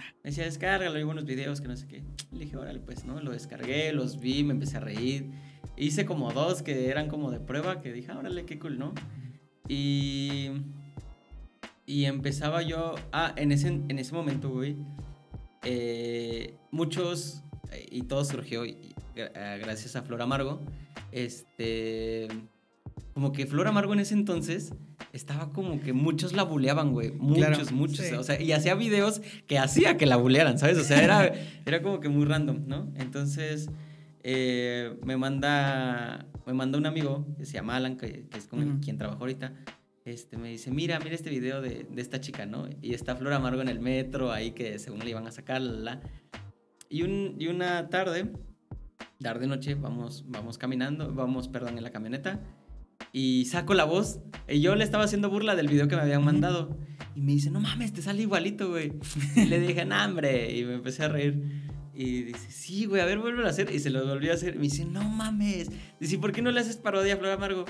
Como- Me decía, descárgalo, hay buenos videos que no sé qué. Le dije, órale, pues, ¿no? Lo descargué, los vi, me empecé a reír. Hice como dos que eran como de prueba, que dije, "Ah, órale, qué cool, ¿no? Y... Y empezaba yo... Ah, en ese, en ese momento, güey, eh, muchos, eh, y todo surgió eh, gracias a Flor Amargo, este... Como que Flor Amargo en ese entonces estaba como que muchos la buleaban, güey. Muchos, Claro, muchos. sí. O sea, y hacía videos que hacía que la bulearan, ¿sabes? O sea, era, era como que muy random, ¿no? Entonces, eh, me manda me manda un amigo que se llama Alan, que, que es con quien trabajo ahorita. Este, me dice, mira, mira este video de, de esta chica, ¿no? Y está Flor Amargo en el metro, ahí que según le iban a sacar, la. Y, un, y una tarde, tarde noche, vamos, vamos caminando, vamos, perdón, en la camioneta. Y saco la voz. Y yo le estaba haciendo burla del video que me habían mandado. Y me dice, no mames, te sale igualito, güey. Y le dije, no, hombre. Y me empecé a reír. Y dice, sí, güey, a ver, vuelve a hacer. Y se lo volvió a hacer. Y me dice, no mames. Dice, ¿por qué no le haces parodia a Flor Amargo?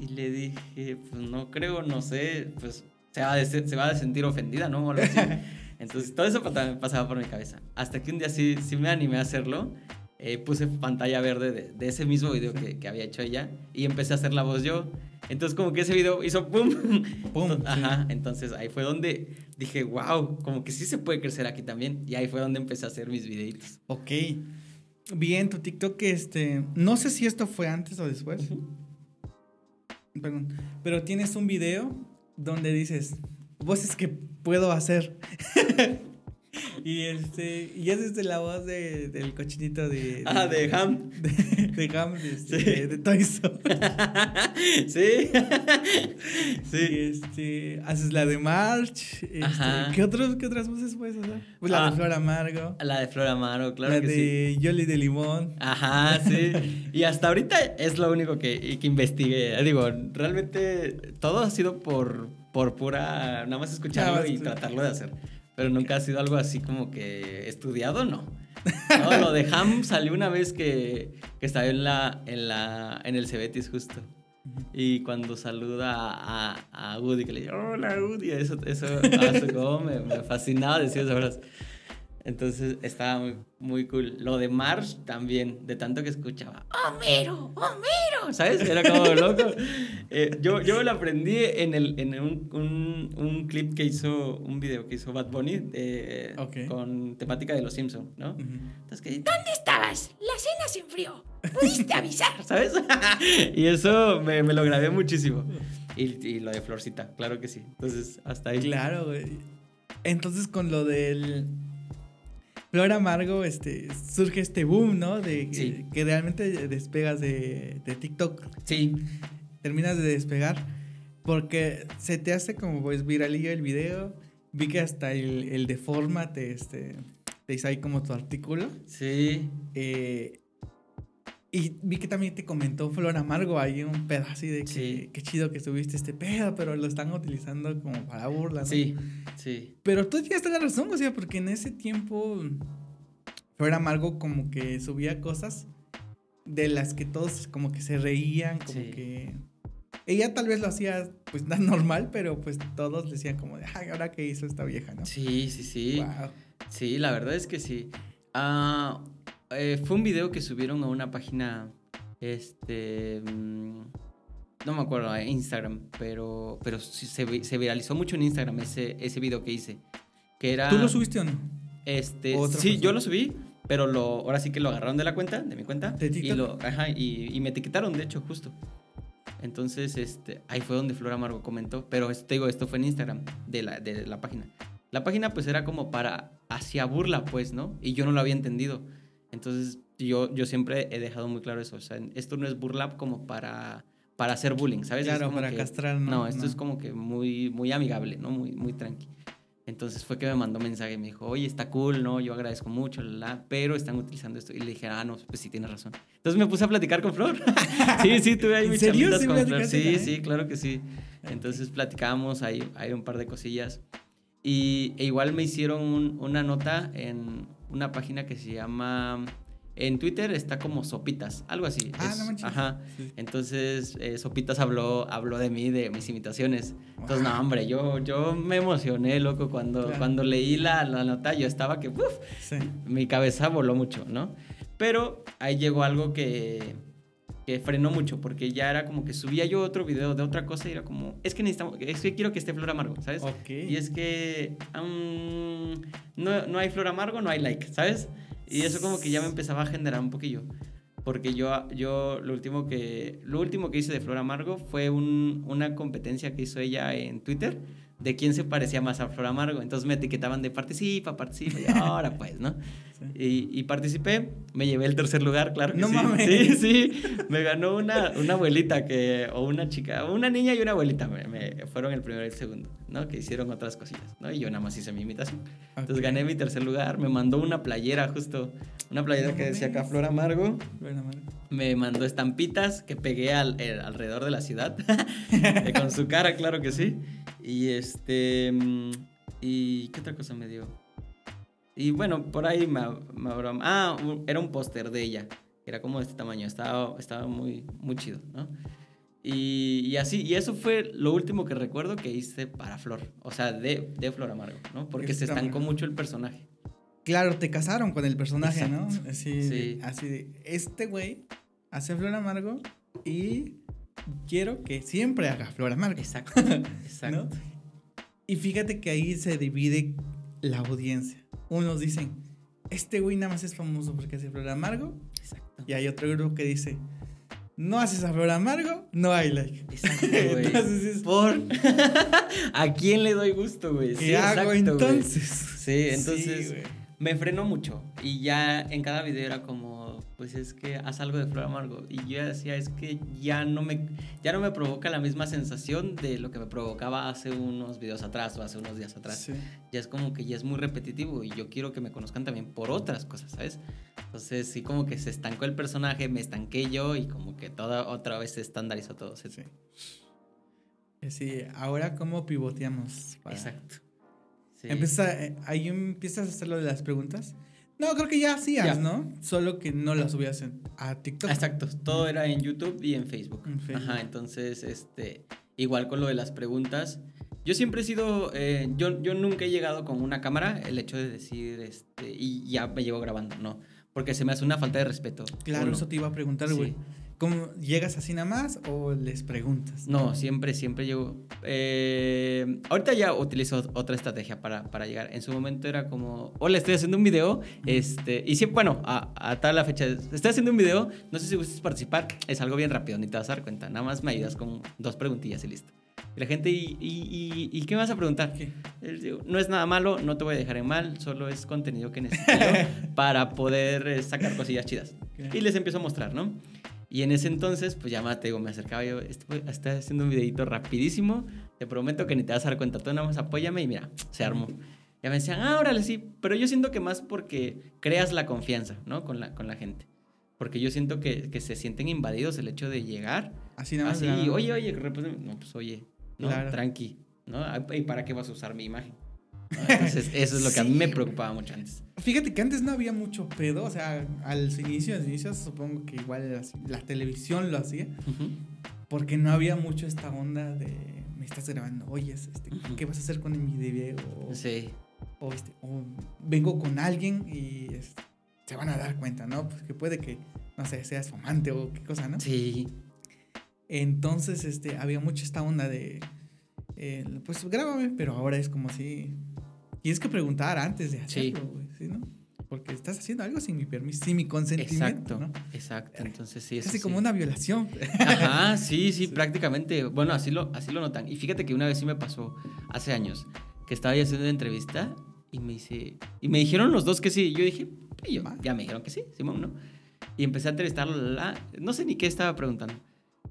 Y le dije, pues no creo, no sé. Pues se va, de, se va a sentir ofendida, ¿no? O algo así. Entonces, todo eso pasaba por mi cabeza. Hasta que un día sí, sí me animé a hacerlo. Eh, puse pantalla verde de, de ese mismo video que, que había hecho ella. Y empecé a hacer la voz yo. Entonces, como que ese video hizo pum. Pum, Ento- sí. Ajá. Entonces, ahí fue donde dije, wow, como que sí se puede crecer aquí también. Y ahí fue donde empecé a hacer mis videitos. Ok. Bien, tu TikTok, este, no sé si esto fue antes o después. Perdón. Pero tienes un video donde dices, voces que puedo hacer. y este, y es desde la voz de, del cochinito de, Ah, de Ham. De, de Ham, de, este, Sí. de, de Toy Story. sí. Sí. este, haces la de March. Este, Ajá. ¿qué, otros, ¿Qué otras voces puedes hacer? Pues la Ah. de Flor Amargo. La de Flor Amaro, claro la que sí. de Yoli de Limón. Ajá, sí. Y hasta ahorita es lo único que, que investigué. Digo, realmente todo ha sido por, por pura. Nada más escucharlo Nada más y tratarlo de hacer. Pero nunca ha sido algo así como que estudiado, no. No, lo de Ham salió una vez que, que estaba en la, en la en el Cebetis justo. Y cuando saluda a, a, a Woody, que le dice, hola Woody, eso, eso, ah, me, me fascinaba decir esas horas. Entonces estaba muy, muy cool. Lo de Marsh también, de tanto que escuchaba, Homero, Homero, ¿sabes? Era como loco. Eh, yo, yo lo aprendí en, el, en un, un, un clip que hizo, un video que hizo Bad Bunny de- Ok. con temática de los Simpsons, ¿no? Entonces, que, ¿dónde estabas? La cena se enfrió. Pudiste avisar, ¿sabes? y eso me, me lo grabé muchísimo. Y, y lo de Florcita, claro que sí. Entonces, hasta ahí. Claro, güey. Entonces con lo del Flor Amargo, este, surge este boom, ¿no? De que, Sí. que realmente despegas de, de TikTok. Sí, Terminas de despegar. Porque se te hace como pues viralillo el video. Vi que hasta el, el de forma te, este, te hizo ahí como tu artículo. sí. Eh, y vi que también te comentó Flor Amargo ahí un pedazo de que Sí. qué chido que subiste este pedo, pero lo están utilizando como para burla, ¿no? Sí, sí. Pero tú tienes toda la razón, o sea, porque en ese tiempo Flor Amargo como que subía cosas de las que todos como que se reían, como Sí. que... Ella tal vez lo hacía pues tan normal, pero pues todos decían como de, ay, ahora qué hizo esta vieja, ¿no? Sí, sí, sí. Wow. Sí, la verdad es que sí. Ah, eh, fue un video que subieron a una página, este, mm, no me acuerdo, Instagram, pero, pero sí se, se viralizó mucho en Instagram ese, ese video que hice. Que era... ¿Tú lo subiste o no? Este, ¿Otra sí, persona? yo lo subí, pero lo, ahora sí que lo agarraron de la cuenta, de mi cuenta. ¿De y, TikTok? lo, ajá, y, y me etiquetaron, de hecho, justo. Entonces, este, ahí fue donde Flor Amargo comentó, pero esto, te digo, esto fue en Instagram, de la, de la página. La página pues era como para, hacia burla, pues, ¿no? Y yo no lo había entendido. Entonces, yo, yo siempre he dejado muy claro eso, o sea, esto no es burla como para, para hacer bullying, ¿sabes? Es Claro, para que- castrar, ¿no? No, esto No. es como que muy, muy amigable, ¿no? Muy, muy tranqui. Entonces fue que me mandó mensaje y me dijo, oye, está cool, ¿no? Yo agradezco mucho, la, la, pero están utilizando esto. Y le dije, ah, no, pues sí tienes razón. Entonces me puse a platicar con Flor. sí, sí, tuve ahí ¿En mis serio? charlitas ¿Sí con Flor. Sí, sí, claro que sí. Entonces platicamos ahí, hay un par de cosillas. Y e igual me hicieron un- una nota en una página que se llama... En Twitter está como Sopitas, algo así. Ah, Es- no manches. Ajá. Sí. Entonces, eh, Sopitas habló, habló de mí, de mis imitaciones. Entonces, no, hombre, yo, yo me emocioné, loco, cuando, Claro. cuando leí la, la nota, yo estaba que, Sí. mi cabeza voló mucho, ¿no? Pero ahí llegó algo que, que frenó mucho, porque ya era como que subía yo otro video de otra cosa y era como, es que necesitamos, es que quiero que esté Flor Amargo, ¿sabes? Ok. Y es que mm, no, no hay Flor Amargo, no hay like, ¿sabes? Y eso como que ya me empezaba a generar un poquillo. Porque yo, yo lo, último que, lo último que hice de Flor Amargo fue un- una competencia que hizo ella en Twitter de quién se parecía más a Flor Amargo. Entonces me etiquetaban de participa, participa. Y ahora pues, ¿no? Y, y participé, me llevé el tercer lugar, claro que No sí. mames. Sí, sí, me ganó una, una abuelita que, o una chica, una niña y una abuelita, me, me- fueron el primero y el segundo, ¿no? Que hicieron otras cosillas, ¿no? Y yo nada más hice mi imitación. Entonces Ok. gané mi tercer lugar, me mandó una playera justo, una playera No que decía acá mames. Flor Amargo, Bueno, bueno. me mandó estampitas que pegué al, el- alrededor de la ciudad, eh, con su cara, claro que sí. Y este, mm, ¿y qué otra cosa me dio? Y bueno, por ahí me, me habrá- Ah, era un póster de ella. Era como de este tamaño. Estaba, estaba muy, muy chido, ¿no? Y, y así, y eso fue lo último que recuerdo que hice para Flor. O sea, de, de Flor Amargo, ¿no? Porque se estancó mucho el personaje. Claro, te casaron con el personaje, ¿no? Así, Sí. así de, este güey hace Flor Amargo y quiero que siempre haga Flor Amargo. Exacto, ¿no? exacto. Y fíjate que ahí se divide la audiencia. Unos dicen, este güey nada más es famoso porque hace Flor Amargo. Exacto. Y hay otro grupo que dice, no haces a Flor Amargo, no hay like. Exacto, güey. Entonces es, Por. ¿A quién le doy gusto, güey? ¿qué hago exacto, güey. entonces? Sí, entonces me frenó mucho. Y ya en cada video era como. Pues es que haz algo de flor amargo. Y yo decía, es que ya no me, ya no me provoca la misma sensación de lo que me provocaba hace unos videos atrás o hace unos días atrás. Sí. Ya es como que ya es muy repetitivo y yo quiero que me conozcan también por otras cosas, ¿sabes? Entonces sí como que se estancó el personaje, me estanqué yo y como que toda otra vez se estandarizó todo. ¿sí? Sí. Eh, Sí, ahora cómo pivoteamos. para- Exacto. Sí. Empieza, eh, ahí empiezas a hacer lo de las preguntas. No, creo que ya hacías, Ya. ¿no? Solo que no las subías en- a TikTok. Exacto, todo era en YouTube y en Facebook. En Facebook. Ajá, entonces, este, igual con lo de las preguntas. Yo siempre he sido, eh, yo, yo nunca he llegado con una cámara, el hecho de decir, este, y ya me llevo grabando, no, porque se me hace una falta de respeto. Claro, uno. eso te iba a preguntar, Sí. ¿Cómo llegas así nada más o les preguntas? No, siempre, siempre llego. eh, ahorita ya utilizo otra estrategia para, para llegar. En su momento era como, hola, estoy haciendo un video. Este, y siempre, bueno, a, a tal la fecha, estoy haciendo un video. No sé si gustas participar. Es algo bien rápido, ni te vas a dar cuenta. Nada más me ayudas con dos preguntillas y listo. Y la gente, ¿y, y, y, y qué me vas a preguntar? ¿Qué? No es nada malo, no te voy a dejar en mal, solo es contenido que necesito para poder eh, sacar cosillas chidas. Y les empiezo a mostrar, ¿no? Y en ese entonces, pues ya me, te digo, me acercaba yo, estoy, estoy haciendo un videito rapidísimo, te prometo que ni te vas a dar cuenta, tú nada más apóyame y mira, se armó. Ya me decían, ah, órale, sí, pero yo siento que más porque creas la confianza, ¿no? Con la, con la gente. Porque yo siento que, que se sienten invadidos el hecho de llegar Así nada más. así, oye, oye, repóseme. No, pues oye, no, Claro. tranqui, ¿no? ¿Y para qué vas a usar mi imagen? Eso es lo que a mí me preocupaba mucho antes. Fíjate que antes no había mucho pedo, o sea, al inicio, al inicio supongo que igual la televisión lo hacía, porque no había mucho esta onda de me estás grabando, oye, este. ¿qué vas a hacer con mi video? O, Sí, o, este, o vengo con alguien y este, se van a dar cuenta, ¿no? Pues que puede que, no sé, seas fumante o qué cosa, ¿no? sí, Entonces, este, había mucho esta onda de, eh, pues grábame, pero ahora es como si tienes que preguntar antes de Sí. hacerlo, güey, ¿sí, no? Porque estás haciendo algo sin mi permiso, sin mi consentimiento, exacto, ¿no? exacto. Entonces, sí, Es eso casi sí. como una violación. Ajá, sí, sí, prácticamente. Bueno, así lo, así lo notan. Y fíjate que una vez sí me pasó, hace años, que estaba haciendo una entrevista y me dice, y me dijeron los dos que sí. Yo dije, y yo, ya me dijeron que sí, Simón, ¿no? Y empecé a entrevistarlo, la, la, no sé ni qué estaba preguntando.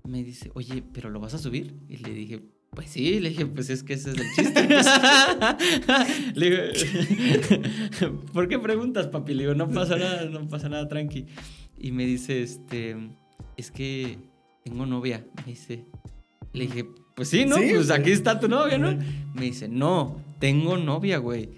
Me dice, oye, ¿pero lo vas a subir? Y le dije, pues sí, le dije, pues es que ese es el chiste. le dije, ¿por qué preguntas, papi? Le digo, no pasa nada, no pasa nada, tranqui. Y me dice, este, es que tengo novia, me dice. Le dije, pues sí, ¿no? Sí, pues. aquí está tu novia, ¿no? Me dice, no, tengo novia, güey.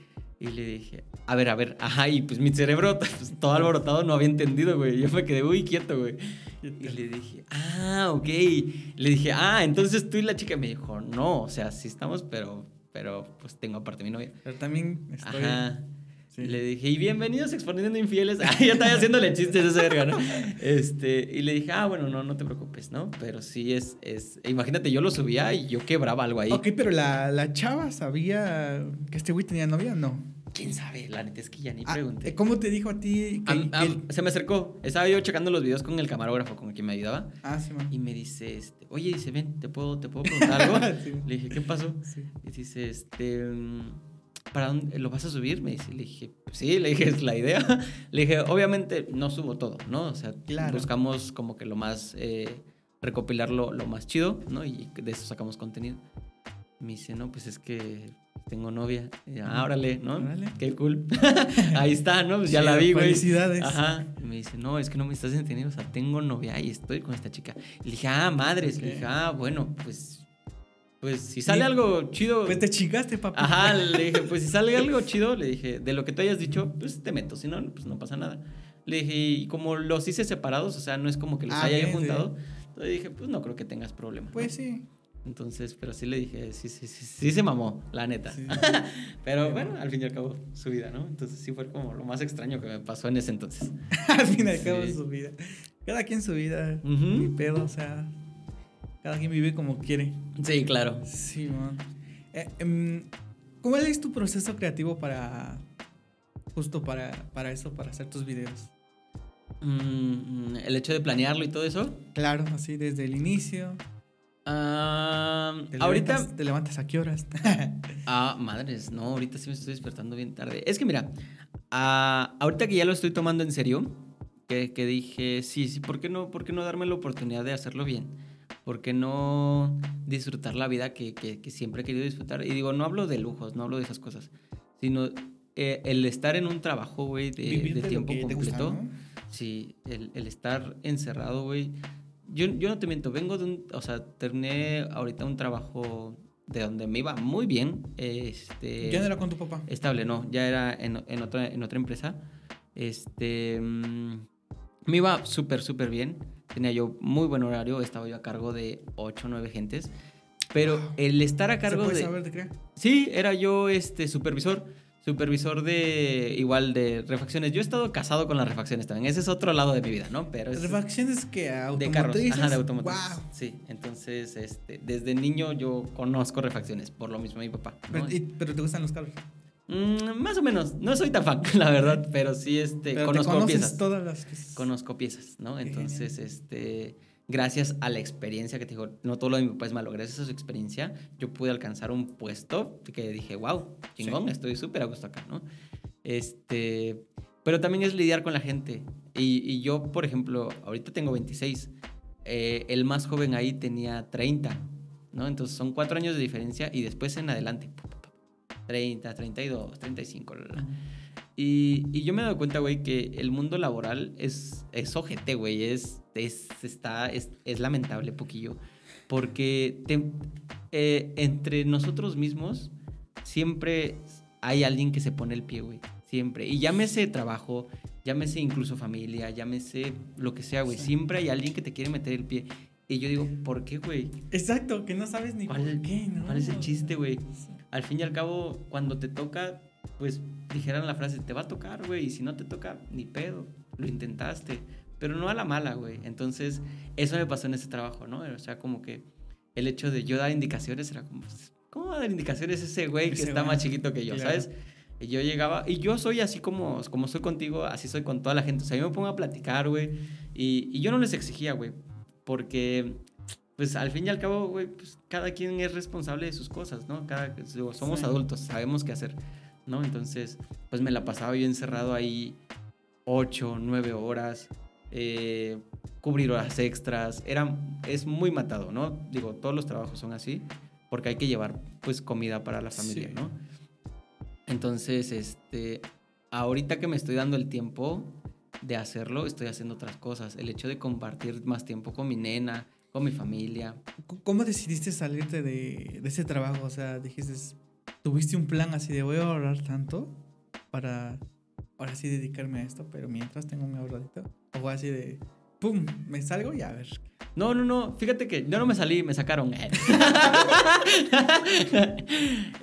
Y le dije, a ver, a ver, ajá, y pues mi cerebro, pues, todo alborotado, no había entendido, güey. Yo me quedé muy quieto, güey. Y le dije, ah, ok. Le dije, ah, entonces tú y la chica. Me dijo, no, o sea, sí estamos, pero, pero pues tengo aparte mi novia. Pero también estoy... Ajá. sí. Le dije, y bienvenidos a exponiendo infieles. Ah, ya estaba haciéndole chistes a ese verga, ¿no? Este, y le dije, ah, bueno, no, no te preocupes, ¿no? Pero sí es, es, imagínate, yo lo subía y yo quebraba algo ahí. Ok, pero la, la chava sabía que este güey tenía novia, no. ¿Quién sabe? La neta es que ya ni Ah, pregunté. ¿Cómo te dijo a ti que, Am- que am- él- se me acercó. Estaba yo checando los videos con el camarógrafo con el que me ayudaba. Ah, sí, man. Y me dice, este, oye, dice, ven, ¿te puedo, ¿te puedo preguntar algo? Sí. Le dije, ¿qué pasó? Sí. Y dice, este, mm, ¿para dónde lo vas a subir? Me dice, le dije, "Pues sí, le dije, es la idea. Le dije, obviamente no subo todo, ¿no? O sea, Claro. buscamos como que lo más, eh, recopilar lo, lo más chido, ¿no? Y de eso sacamos contenido. Me dice, no, pues es que tengo novia. Y, ah, órale, ¿no? Órale. Qué cool. Ahí está, ¿no? Pues ya la vi, güey. Felicidades. Ajá. Y me dice, no, es que no me estás entendiendo. O sea, tengo novia y estoy con esta chica. Y le dije, ah, madres. Le dije, ah, bueno, pues. Pues si sale algo chido. Pues te chingaste, papi. Ajá, le dije, pues si sale algo chido, le dije, de lo que tú hayas dicho, pues te meto. Si no, pues no pasa nada. Le dije, y como los hice separados, o sea, no es como que los Ah, haya sí. juntado. Entonces dije, pues no creo que tengas problema. ¿no? Pues sí. Entonces, pero sí le dije, sí, sí, sí, sí se mamó, la neta. Sí. Pero bueno, al fin y al cabo, su vida, ¿no? Entonces sí fue como lo más extraño que me pasó en ese entonces. Al fin y al cabo su vida. Cada quien su vida. Mi pedo, o sea. Cada quien vive como quiere. Sí, claro. Sí, man. Eh, em, ¿Cuál es tu proceso creativo para. Justo para, para eso, para hacer tus videos? Mm, el hecho de planearlo y todo eso. Claro, así desde el inicio. Ah, Te ahorita. levantas- ¿Te levantas a qué horas? Ah, madres, no, ahorita sí me estoy despertando bien tarde. Es que mira, ah, ahorita que ya lo estoy tomando en serio, que, que dije, sí, sí, ¿por qué, no, ¿por qué no darme la oportunidad de hacerlo bien? ¿Por qué no disfrutar la vida que, que, que siempre he querido disfrutar? Y digo, no hablo de lujos, no hablo de esas cosas, sino eh, el estar en un trabajo, güey, de, tiempo completo. gusta, ¿no? Sí, el, el estar encerrado, güey. Yo, yo no te miento, vengo de un, o sea, terminé ahorita un trabajo de donde me iba muy bien. Este, Ya no era con tu papá. Estable, no, ya era en, en otra, en otra empresa. Este, mm, me iba súper, súper bien. Tenía yo muy buen horario, estaba yo a cargo de 8 o 9 gentes. Pero Wow. el estar a ¿Se cargo puede de... saber de? Sí, era yo este supervisor. Supervisor de igual de refacciones. Yo he estado casado con las refacciones también. Ese es otro lado de mi vida, ¿no? Pero es Refacciones que de carros. Ajá, de automotrices. Wow. Sí, entonces este, desde niño yo conozco refacciones, por lo mismo mi papá. ¿no? Pero, y- pero te gustan los carros. Mm, más o menos. No soy tan fan, la verdad, pero sí este, Pero conozco piezas. todas las piezas. Conozco piezas, ¿no? Entonces, este, gracias a la experiencia que te digo, no todo lo de mi papá es malo, gracias a su experiencia, yo pude alcanzar un puesto que dije, wow, chingón, Sí. estoy súper a gusto acá, ¿no? Este, pero también es lidiar con la gente. Y, y yo, por ejemplo, ahorita tengo 26, eh, el más joven ahí tenía 30, ¿no? Entonces son cuatro años de diferencia y después en adelante, 30, 32, 35, la, la, la. Y, y yo me he dado cuenta, güey, que el mundo laboral es, es ojete, güey. Es, es, está, es, es lamentable poquillo. Porque te- eh, entre nosotros mismos siempre hay alguien que se pone el pie, güey. Siempre. Y llámese trabajo, llámese incluso familia, llámese lo que sea, güey. Sí. Siempre hay alguien que te quiere meter el pie. Y yo digo, ¿por qué, güey? Exacto, que no sabes ni ¿Cuál- por qué, ¿no? cuál es el chiste, güey? Al fin y al cabo, cuando te toca, pues dijeran la frase, te va a tocar, güey, y si no te toca, ni pedo, lo intentaste, pero no a la mala, güey. Entonces, eso me pasó en ese trabajo, ¿no? O sea, como que el hecho de yo dar indicaciones era como, pues, ¿cómo va a dar indicaciones ese güey que Ese está güey. más chiquito que yo, Claro. ¿sabes? Y yo llegaba, y yo soy así como, como soy contigo, así soy con toda la gente. O sea, yo me pongo a platicar, güey, y, y yo no les exigía, güey, porque pues al fin y al cabo, güey, pues cada quien es responsable de sus cosas, ¿no? Cada, somos Sí. adultos, sabemos qué hacer, ¿no? Entonces, pues me la pasaba yo encerrado ahí ocho, nueve horas, eh, cubrir horas extras, era, es muy matado, ¿no? Digo, todos los trabajos son así, porque hay que llevar, pues, comida para la familia, Sí. ¿no? Entonces, este, ahorita que me estoy dando el tiempo de hacerlo, estoy haciendo otras cosas. El hecho de compartir más tiempo con mi nena, con mi familia. ¿Cómo decidiste salirte de, de ese trabajo? O sea, dijiste, tuviste un plan así de voy a ahorrar tanto para ahora sí dedicarme a esto, pero mientras tengo mi ahorradito. O fue así de, ¡pum! Me salgo y a ver. No, no, no, fíjate que yo no me salí, me sacaron.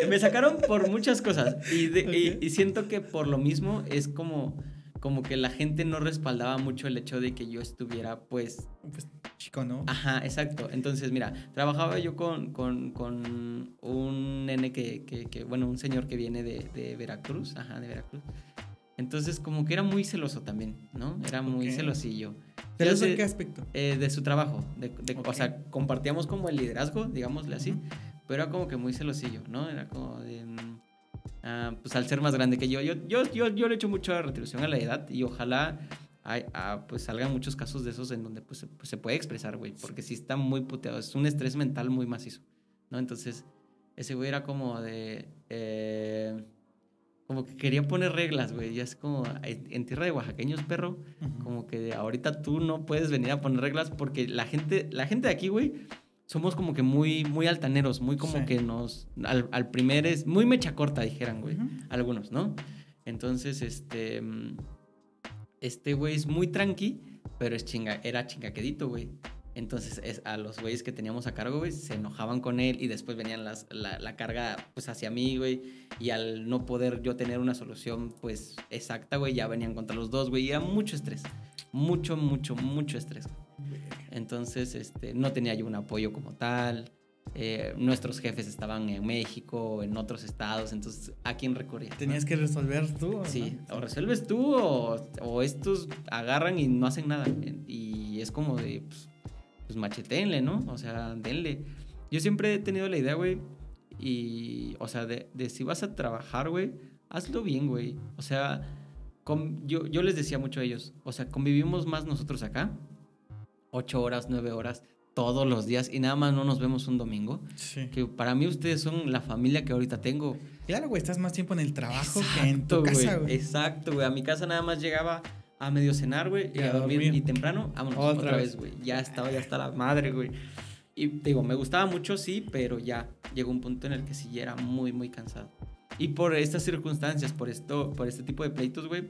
me sacaron por muchas cosas y, de- y- Ok. y siento que por lo mismo es como, como que la gente no respaldaba mucho el hecho de que yo estuviera pues Pues chico, ¿no? Ajá, exacto. Entonces, mira, trabajaba yo con, con, con un nene que, que, que, bueno, un señor que viene de, de Veracruz, ajá, de Veracruz. Entonces, como que era muy celoso también, ¿no? Era muy celosillo. ¿Pero Yo eso sé- en qué aspecto? eh, de su trabajo, de, de- Ok. o sea, compartíamos como el liderazgo, digámosle así, pero era como que muy celosillo, ¿no? Era como de, ah, pues al ser más grande que yo, yo, yo, yo, yo le echo mucho retribución a la edad y ojalá hay- ah, pues salgan muchos casos de esos en donde pues, se- pues, se puede expresar, güey, porque sí está muy puteado, es un estrés mental muy macizo, ¿no? Entonces, ese güey era como de... eh, como que quería poner reglas, güey. Y es como, en tierra de oaxaqueños, perro, Ujú. como que ahorita tú no puedes venir a poner reglas porque la gente, la gente de aquí, güey, somos como que muy, muy altaneros, muy como Sí. que nos, al, al primer es, muy mecha corta, dijeran, güey, algunos, ¿no? Entonces, este, mm, este güey es muy tranqui, pero es chinga, era chingaquedito, güey. Entonces, es, a los güeyes que teníamos a cargo, güey, se enojaban con él y después venían las, la, la carga, pues, hacia mí, güey. Y al no poder yo tener una solución, pues, exacta, güey, ya venían contra los dos, güey. Y era mucho estrés. Mucho, mucho, mucho estrés. Entonces, este, no tenía yo un apoyo como tal. Eh, nuestros jefes estaban en México, en otros estados. Entonces, ¿a quién recurría? no? Tenías que resolver tú. ¿no? Sí, o resuelves tú o, o estos agarran y no hacen nada. Y es como de, pues, pues machetenle, ¿no? O sea, denle. Yo siempre he tenido la idea, güey, y, o sea, de, de si vas a trabajar, güey, hazlo bien, güey. O sea, con- yo, yo les decía mucho a ellos, o sea, convivimos más nosotros acá, ocho horas, nueve horas, todos los días, y nada más no nos vemos un domingo. Sí. Que para mí ustedes son la familia que ahorita tengo. Claro, güey, estás más tiempo en el trabajo que en tu Exacto, casa, güey. Exacto, güey. A mi casa nada más llegaba a medio cenar, güey, y Y a dormir, dormir. y temprano, vámonos Otra otra, vez. güey. Ya estaba, ya está la madre, güey. Y te digo, me gustaba mucho, sí, pero ya llegó un punto en el que sí ya era muy, muy cansado. Y por estas circunstancias, por esto, por este tipo de pleitos, güey,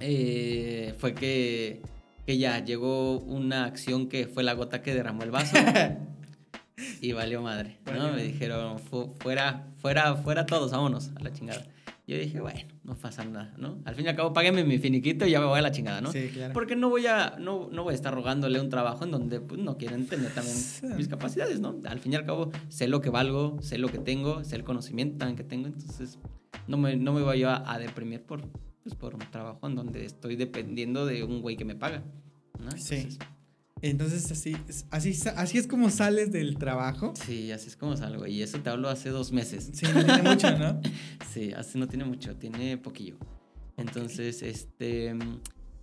eh, fue que, que ya llegó una acción que fue la gota que derramó el vaso. y valió madre, ¿no? Valió. Me dijeron, "Fu- fuera, fuera, fuera todos, vámonos a la chingada. Yo dije, bueno, no pasa nada, ¿no? Al fin y al cabo, págueme mi finiquito y ya me voy a la chingada, ¿no? Sí, claro. Porque no voy a, no, no voy a estar rogándole un trabajo en donde pues, no quieren tener también mis capacidades, ¿no? Al fin y al cabo, sé lo que valgo, sé lo que tengo, sé el conocimiento también que tengo, entonces no me, no me voy yo a, a deprimir por, pues, por un trabajo en donde estoy dependiendo de un güey que me paga, ¿no? Sí. Entonces, Entonces, así, así, así es como sales del trabajo. sí, así es como salgo. Y eso te hablo hace dos meses. Sí, no tiene mucho, ¿no? Sí, así no tiene mucho, tiene poquillo. Entonces, este,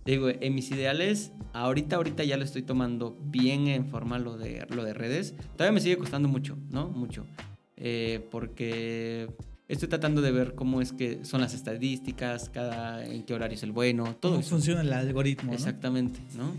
digo, en mis ideales, ahorita, ahorita ya lo estoy tomando bien en forma lo de, lo de redes. Todavía me sigue costando mucho, ¿no? Mucho. Eh, porque estoy tratando de ver cómo es que son las estadísticas, cada, en qué horario es el bueno, todo ¿Cómo eso. funciona el algoritmo. Exactamente, ¿no?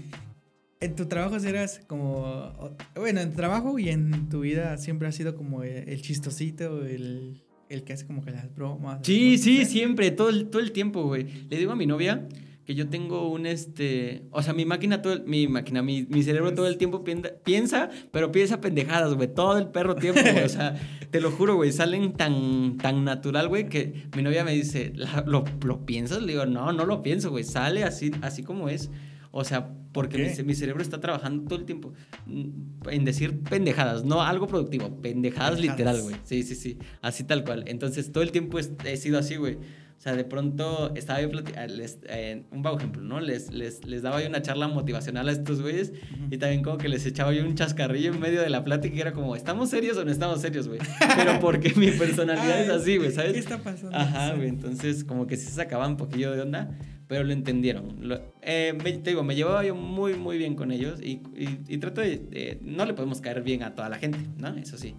En tu trabajo eras como... Bueno, en tu trabajo y en tu vida siempre has sido como el, el chistosito, el, el que hace como que las bromas. Sí, sí, ¿eh? siempre, todo el, todo el tiempo, güey. Le digo a mi novia que yo tengo un, este... O sea, mi máquina, todo el- mi máquina, mi, mi cerebro todo el tiempo piensa, piensa, pero piensa pendejadas, güey. Todo el perro tiempo, güey. O sea, te lo juro, güey. Salen tan, tan natural, güey, que mi novia me dice, "¿La- ¿lo, lo piensas? Le digo, no, no lo pienso, güey. Sale así, así como es. O sea, porque mi cerebro está trabajando todo el tiempo mm, en decir pendejadas, no algo productivo, pendejadas, Pendejadas. literal, güey. Sí, sí, sí, así tal cual. Entonces, todo el tiempo he sido así, güey. O sea, de pronto estaba yo ah, les- eh, un bajo ejemplo, ¿no? Les, les, les daba yo una charla motivacional a estos güeyes Ujú. y también como que les echaba yo un chascarrillo en medio de la plática y era como, ¿estamos serios o no estamos serios, güey? Pero porque mi personalidad es así, güey, ¿Qué ¿sabes? está pasando? Ajá, güey. Entonces, como que sí se sacaba un poquillo de onda, pero lo entendieron. Lo- eh, me- te digo, me llevaba yo muy, muy bien con ellos y, y- y trato de, de- No le podemos caer bien a toda la gente, ¿no? Eso sí.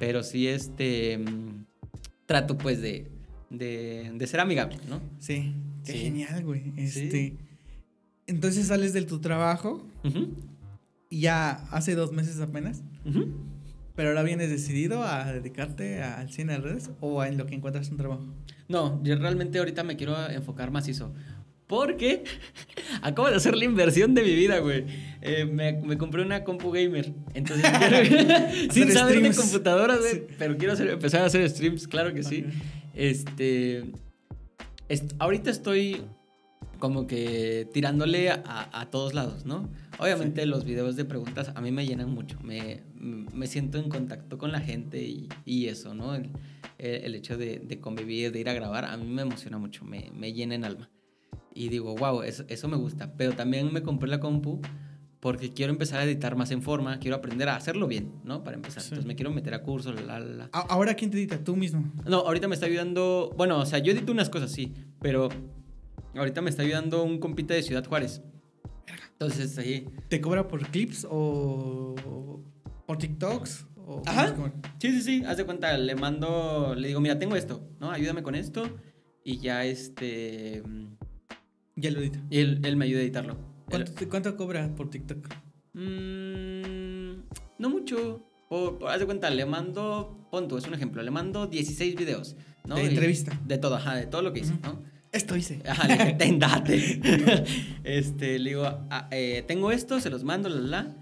Pero sí, este. mm, trato, pues, de, de, de ser amigable, ¿no? Sí, qué Sí. genial, güey. Sí. Este, Entonces sales de tu trabajo Ujú, y ya hace dos meses apenas, ujú. pero ahora vienes decidido a dedicarte al cine de redes o en lo que encuentras un trabajo. No, yo realmente ahorita me quiero enfocar macizo. Porque acabo de hacer la inversión de mi vida, güey. Eh, me, me compré una compu gamer. Entonces, quiero- sin saber de streams. computadoras, güey. Sí. Pero quiero hacer- empezar a hacer streams, claro que sí. Este. est- ahorita estoy como que tirándole a, a todos lados, ¿no? Obviamente los videos de preguntas a mí me llenan mucho. Me, me siento en contacto con la gente y, y eso, ¿no? El, el hecho de, de convivir, de ir a grabar, a mí me emociona mucho, me, me llena en alma. Y digo, wow, eso, eso me gusta. Pero también me compré la compu porque quiero empezar a editar más en forma, quiero aprender a hacerlo bien, ¿no? Para empezar. Sí. Entonces me quiero meter a cursos, la, la, la. Ahora, ¿quién te edita? Tú mismo. No, ahorita me está ayudando. Bueno, o sea, yo edito unas cosas, sí. Pero ahorita me está ayudando un compita de Ciudad Juárez. Entonces, ahí. ¿Te cobra por clips o por TikToks? O Ajá. Sí, sí, sí. Haz de cuenta, le mando. Le digo, mira, tengo esto, ¿no? Ayúdame con esto. Y ya este. Ya lo edita. Y él, él me ayuda a editarlo. ¿Cuánto, te- cuánto cobra por TikTok? Mm, no mucho. O, haz de cuenta, le mando. Pon tú, es un ejemplo. Le mando 16 videos, ¿no? De Y- entrevista. De todo, ajá, de todo lo que hice. ¿no? Esto hice. Ajá, le dije, ten, date. este, le digo, ah, eh, tengo esto, se los mando, la, la.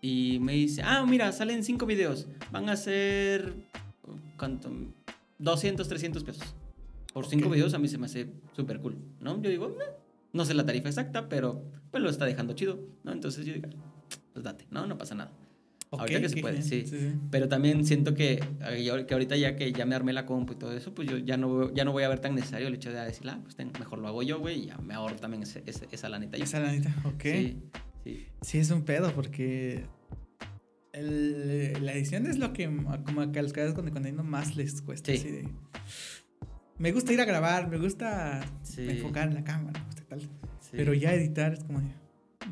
Y me dice, ah, mira, salen cinco videos. Van a ser, ¿cuánto? 200, 300 pesos. Por cinco Ok. videos a mí se me hace súper cool, ¿no? Yo digo, no sé la tarifa exacta, pero pues lo está dejando chido, ¿no? Entonces yo digo, pues date, ¿no? No pasa nada. Ahorita que se puede, sí. Pero también siento que, que ahorita ya que ya me armé la compu y todo eso, pues yo ya no, ya no voy a ver tan necesario el hecho de decir, ah, pues ten, mejor lo hago yo, güey, y ya me ahorro también ese- ese- esa lanita. Esa lanita, ok. Sí. Sí, sí. es un pedo porque el- la edición es lo que como que a los creadores de contenido más les cuesta. Sí. así de- me gusta ir a grabar, me gusta enfocar en la cámara, me gusta tal. Sí. Pero ya editar es como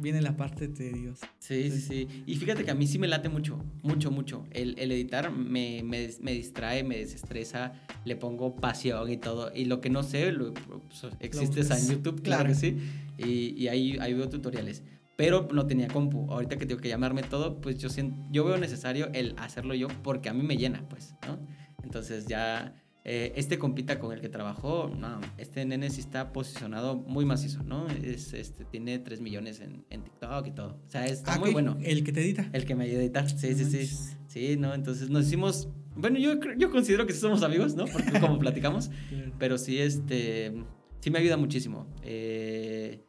viene la parte tediosa. Sí, sí, sí. Y fíjate que a mí sí me late mucho, mucho, mucho. El, el editar me, me, me distrae, me desestresa, le pongo pasión y todo. Y lo que no sé, lo, pues, existe en YouTube, claro, Claro. que sí. Y, y ahí, ahí veo tutoriales. Pero no tenía compu. Ahorita que tengo que llamarme todo, pues yo, siento, yo veo necesario el hacerlo yo porque a mí me llena, pues, ¿no? Entonces ya... eh, este compita con el que trabajó, no, este nene sí está posicionado muy macizo, ¿no? Es, este, tiene 3 millones en, en TikTok y todo. O sea, está Ah, muy bueno. El que te edita. El que me ayuda a editar, sí, sí, sí. Manches. Sí, ¿no? Entonces nos hicimos, bueno, yo, yo considero que sí somos amigos, ¿no? Porque como platicamos, Claro. pero sí, este, sí me ayuda muchísimo. Eh,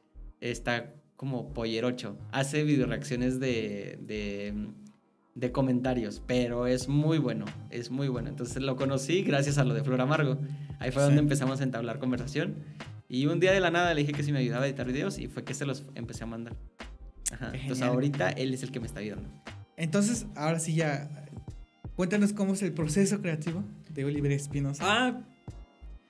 está como pollerocho, hace video reacciones de, de, de comentarios, pero es muy bueno, es muy bueno. Entonces lo conocí gracias a lo de Flor Amargo. Ahí fue Sí. donde empezamos a entablar conversación. Y un día de la nada le dije que si me ayudaba a editar videos y fue que se los empecé a mandar. Ajá. Entonces ahorita él es el que me está ayudando. Entonces, ahora sí ya. Cuéntanos cómo es el proceso creativo de Oliver Espinosa. Ah,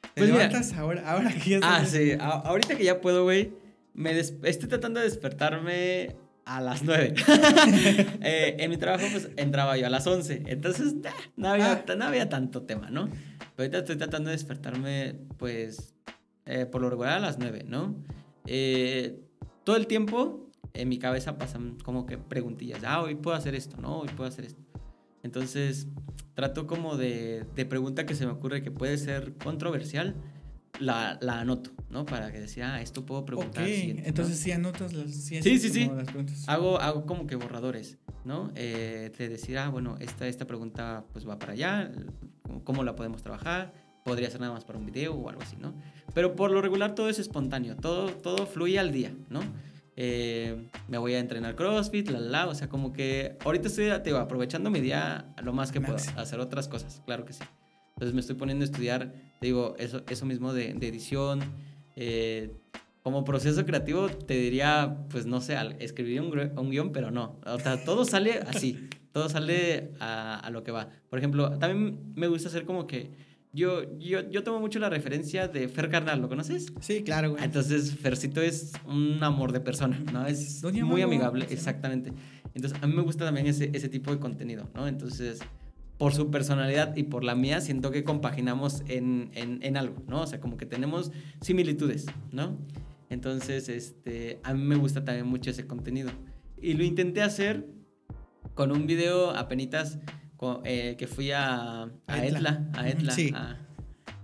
¿Te pues mira. levantas ahora, ahora que ya Ah, sí. A- ahorita que ya puedo, güey, me estoy tratando de despertarme a las 9. Eh, en mi trabajo, pues, entraba yo a las 11. Entonces, nah, no, había, no había tanto tema, ¿no? Pero ahorita estoy tratando de despertarme, pues, eh, por lo regular a las 9, ¿no? Eh, todo el tiempo en mi cabeza pasan como que preguntillas. Ah, hoy puedo hacer esto, ¿no? Hoy puedo hacer esto. Entonces, trato como de, de pregunta que se me ocurre que puede ser controversial, la, la anoto, ¿no? Para que decía, ah, esto puedo preguntar. siguiente, ¿no? entonces sí anotas las sí, Sí, sí, sí. como las preguntas. Hago, hago como que borradores, ¿no? Eh, de decir, ah, bueno, esta, esta pregunta pues va para allá, ¿cómo la podemos trabajar? Podría ser nada más para un video o algo así, ¿no? Pero por lo regular todo es espontáneo, todo, todo fluye al día, ¿no? Eh, me voy a entrenar CrossFit, la, la, la, o sea, como que ahorita estoy te digo, aprovechando mi día lo más que puedo, hacer otras cosas, claro que sí. Entonces me estoy poniendo a estudiar, digo, eso, eso mismo de, de edición, eh, como proceso creativo te diría, pues no sé, escribir un, un guion, pero no. O sea, todo sale así, todo sale a, a lo que va. Por ejemplo, también me gusta hacer como que yo, yo, yo tomo mucho la referencia de Fer Carnal, ¿lo conoces? Sí, claro, güey. Entonces, Fercito es un amor de persona, ¿no? Es muy amigable, exactamente. Entonces, a mí me gusta también ese, ese tipo de contenido, ¿no? Entonces, por su personalidad y por la mía, siento que compaginamos en, en, en algo, ¿no? O sea, como que tenemos similitudes, ¿no? Entonces, este, a mí me gusta también mucho ese contenido. Y lo intenté hacer con un video apenitas co- eh, que fui a, a Etla. A Etla, Sí. a,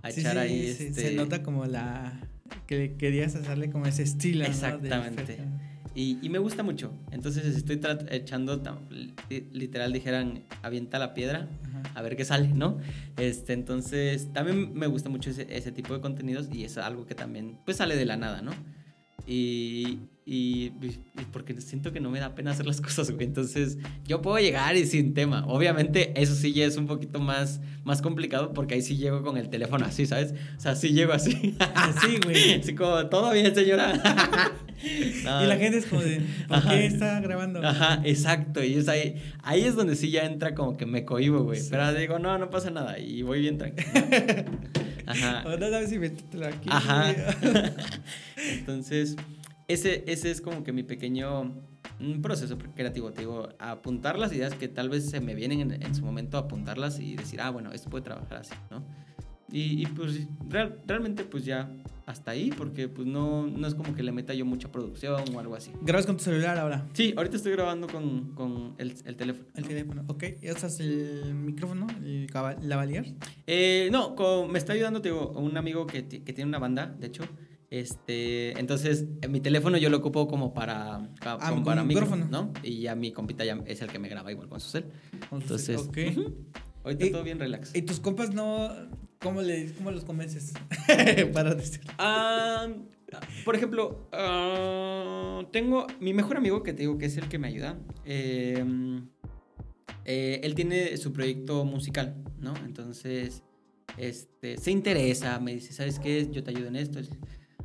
a Sí, echar sí, ahí, este... Se nota como la. que querías hacerle como ese estilo. Exactamente. Y, y me gusta mucho. Entonces estoy echando, literal dijeran, avienta la piedra, Ajá. a ver qué sale, ¿no? Este, entonces también me gusta mucho ese, ese tipo de contenidos y es algo que también pues sale de la nada, ¿no? Y, y, y porque siento que no me da pena hacer las cosas, güey. Entonces yo puedo llegar y sin tema. Obviamente eso sí ya es un poquito más, más complicado porque ahí sí llego con el teléfono así, ¿sabes? O sea, sí llego así. Así, güey. Así como, todo bien, señora. No. Y la gente es como de. ¿Por Ajá. qué está grabando? Ajá, exacto. Y es ahí, ahí es donde sí ya entra como que me cohibo, güey. Sí. Pero digo, no, no pasa nada. Y voy bien tranquilo. Ajá. Sabes si aquí. Ajá. Entonces, ese, ese es como que mi pequeño proceso creativo. Te digo, apuntar las ideas que tal vez se me vienen en, en su momento, apuntarlas y decir, ah, bueno, esto puede trabajar así, ¿no? Y, y, pues real- realmente pues ya hasta ahí, porque pues no, no es como que le meta yo mucha producción o algo así. Grabas con tu celular ahora. Sí, ahorita estoy grabando con, con el, el teléfono. El teléfono. Ok. ¿Y usas el micrófono? ¿El lavalier? Eh, no, me está ayudando, te digo, un amigo que, que tiene una banda, de hecho. Este, entonces, en mi teléfono yo lo ocupo como para, ca- Ah, como con para micrófono. ¿no? Y ya mi compita ya es el que me graba igual con su cel. Entonces, ok. ujú, ahorita Y- todo bien relax. ¿Y tus compas no. ¿Cómo, le, cómo los convences? Para decir. Ah, por ejemplo, ah, tengo mi mejor amigo que te digo que es el que me ayuda. eh, eh, él tiene su proyecto musical, ¿no? Entonces, este, se interesa, me dice, ¿sabes qué? Yo te ayudo en esto.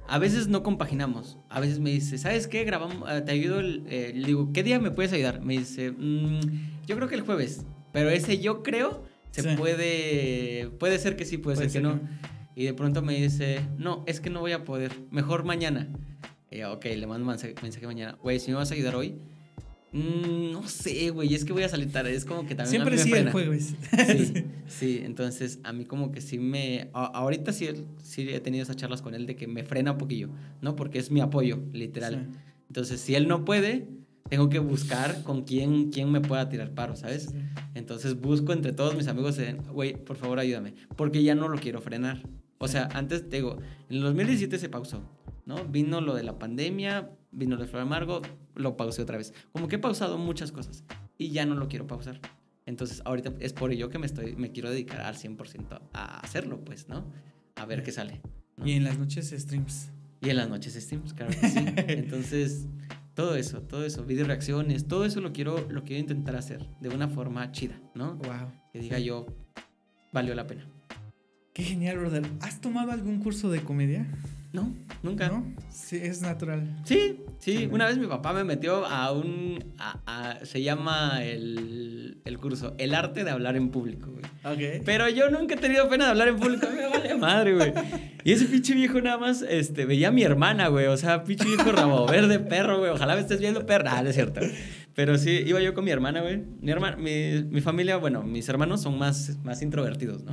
A veces no compaginamos. A veces me dice, ¿sabes qué? Grabamos, ah, te ayudo. El, eh, le digo, ¿qué día me puedes ayudar? Me dice, "Mm, yo creo que el jueves. Pero ese yo creo se Sí. puede. Puede ser que sí, puede, ser, que, no. Y de pronto me dice, no, es que no voy a poder, mejor mañana. Y yo, ok, le mando mensaje, mensaje mañana. Güey, si me vas a ayudar hoy, Mm, no sé, güey, es que voy a salir tarde, es como que también Siempre a mí sí me el jueves. Sí, sí, entonces a mí como que sí me... a- ahorita sí, sí he tenido esas charlas con él de que me frena un poquillo, ¿no? Porque es mi apoyo, literal. Sí. Entonces, si él no puede, tengo que buscar con quién, quién me pueda tirar paro, ¿sabes? Sí. Entonces busco entre todos mis amigos güey, por favor ayúdame, porque ya no lo quiero frenar. O sea, antes te digo, en el 2017 se pausó, ¿no? Vino lo de la pandemia, vino lo de Flor Amargo, lo pausé otra vez. Como que he pausado muchas cosas y ya no lo quiero pausar. Entonces, ahorita es por ello que me, estoy, me quiero dedicar al 100% a hacerlo, pues, ¿no? A ver qué sale. ¿no? Y en las noches streams. Y en las noches streams, claro que sí. Entonces, todo eso, todo eso, video reacciones, todo eso lo quiero, lo quiero intentar hacer de una forma chida, ¿no? Wow. Que diga yo, valió la pena. Qué genial, brother. ¿Has tomado algún curso de comedia? No, nunca. ¿No? Sí, es natural. Sí, sí, Sí. una vez mi papá me metió a un, a- a- se llama el, el curso, el arte de hablar en público, güey. Ok. Pero yo nunca he tenido pena de hablar en público. Me vale madre, güey. Y ese pinche viejo nada más este, veía a mi hermana, güey. O sea, pinche viejo rabo verde, perro, güey. Ojalá me estés viendo, perro. Ah, no es cierto. Pero sí, iba yo con mi hermana, güey. Mi, hermana, mi, mi familia, bueno, mis hermanos son más, más introvertidos, ¿no?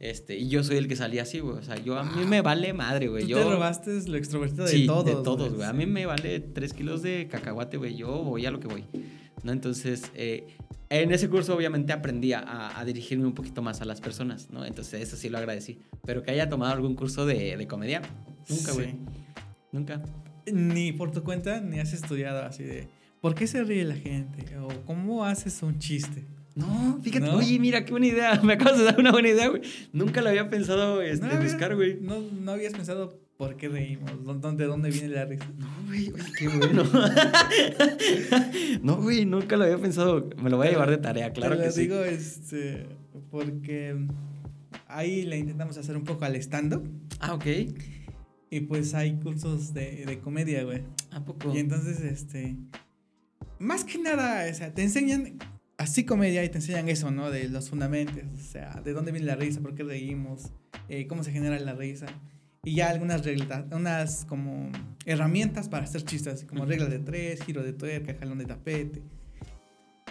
Este, y yo soy el que salía así, güey. O sea, yo a mí me vale madre, güey. Tú Yo, te robaste lo extrovertido de sí, todos. de todos, güey. A mí me vale tres kilos de cacahuate, güey. Yo voy a lo que voy. ¿No? Entonces, eh, en ese curso obviamente aprendí a, a dirigirme un poquito más a las personas, ¿no? Entonces, eso sí lo agradecí. Pero que haya tomado algún curso de, de comedia, nunca, güey. Sí. Nunca. Ni por tu cuenta, ni has estudiado así de. ¿Por qué se ríe la gente? O cómo haces un chiste. No, fíjate, ¿No? oye, mira, qué buena idea. Me acabas de dar una buena idea, güey. Nunca lo había pensado este, No, buscar, güey. No, no habías pensado por qué reímos, ¿Dó- ¿de dónde viene la risa? No, güey, oye, qué bueno. no, güey, nunca lo había pensado. Me lo voy a llevar de tarea, claro Te que lo sí. digo este, porque ahí le intentamos hacer un poco al stand-up Ah, ok. y pues hay cursos de, de comedia, güey. ¿A poco? Y entonces, este, más que nada, o sea, te enseñan así comedia y te enseñan eso, ¿no? De los fundamentos, o sea, de dónde viene la risa, por qué reímos, eh, cómo se genera la risa. Y ya algunas reglas, unas como herramientas para hacer chistes, como regla de tres, giro de tuerca, jalón de tapete.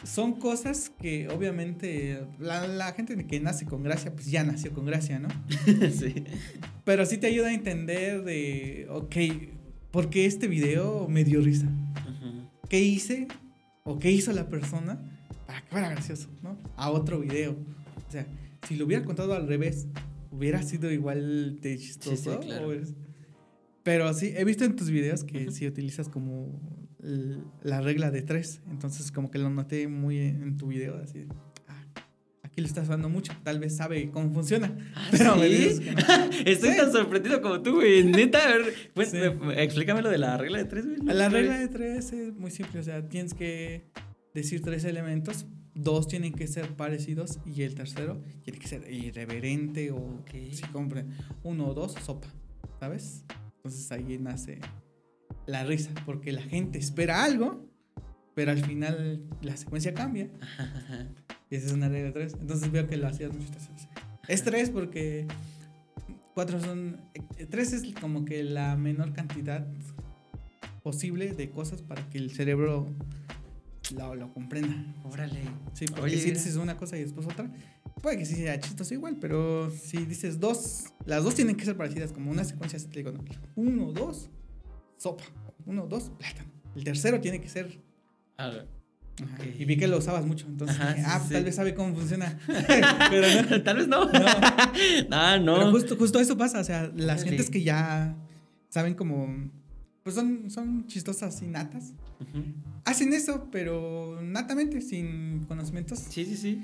Son cosas que obviamente la, la gente que nace con gracia, pues ya nació con gracia, ¿no? sí. Pero sí te ayuda a entender de, ok, ¿por qué este video me dio risa? ¿Qué hice o qué hizo la persona para que fuera gracioso, ¿no? A otro video. O sea, si lo hubiera contado al revés, hubiera sido igual de chistoso. Sí, sí, claro. Pero sí, he visto en tus videos que Ujú. sí utilizas como la regla de tres. Entonces, como que lo noté muy en, tu video, así. ah, aquí lo estás usando mucho, tal vez sabe cómo funciona. ¿Ah, Pero me ¿sí? dices que no. Estoy tan sorprendido como tú, güey. Neta, a ver, pues, me- me- explícame lo de la regla de tres, güey. La regla de tres es muy simple, o sea, tienes que decir tres elementos, dos tienen que ser parecidos y el tercero tiene que ser irreverente o Ok. si compren uno o dos, sopa, ¿sabes? Entonces ahí nace la risa, porque la gente espera algo, pero al final la secuencia cambia. Y esa es una regla de tres. Entonces veo que lo hacías muchas veces. Es tres porque cuatro son. eh, Tres es como que la menor cantidad posible de cosas para que el cerebro lo, lo comprenda. Órale. Sí, porque Oye, si dices una cosa y después otra, puede que sí sea chistoso igual, pero si dices dos, las dos tienen que ser parecidas, como una secuencia, digo, ¿no? uno, dos, sopa, uno, dos, plátano. El tercero tiene que ser A ver. Y vi que lo usabas mucho, entonces Ajá, dije, sí, ah, sí. tal vez sabe cómo funciona. pero no. Tal vez no. No. ah, no. Pero justo, justo eso pasa, o sea, las gentes que ya saben como, pues son, son chistosas y natas, hacen eso, pero natamente, sin conocimientos. Sí, sí, sí.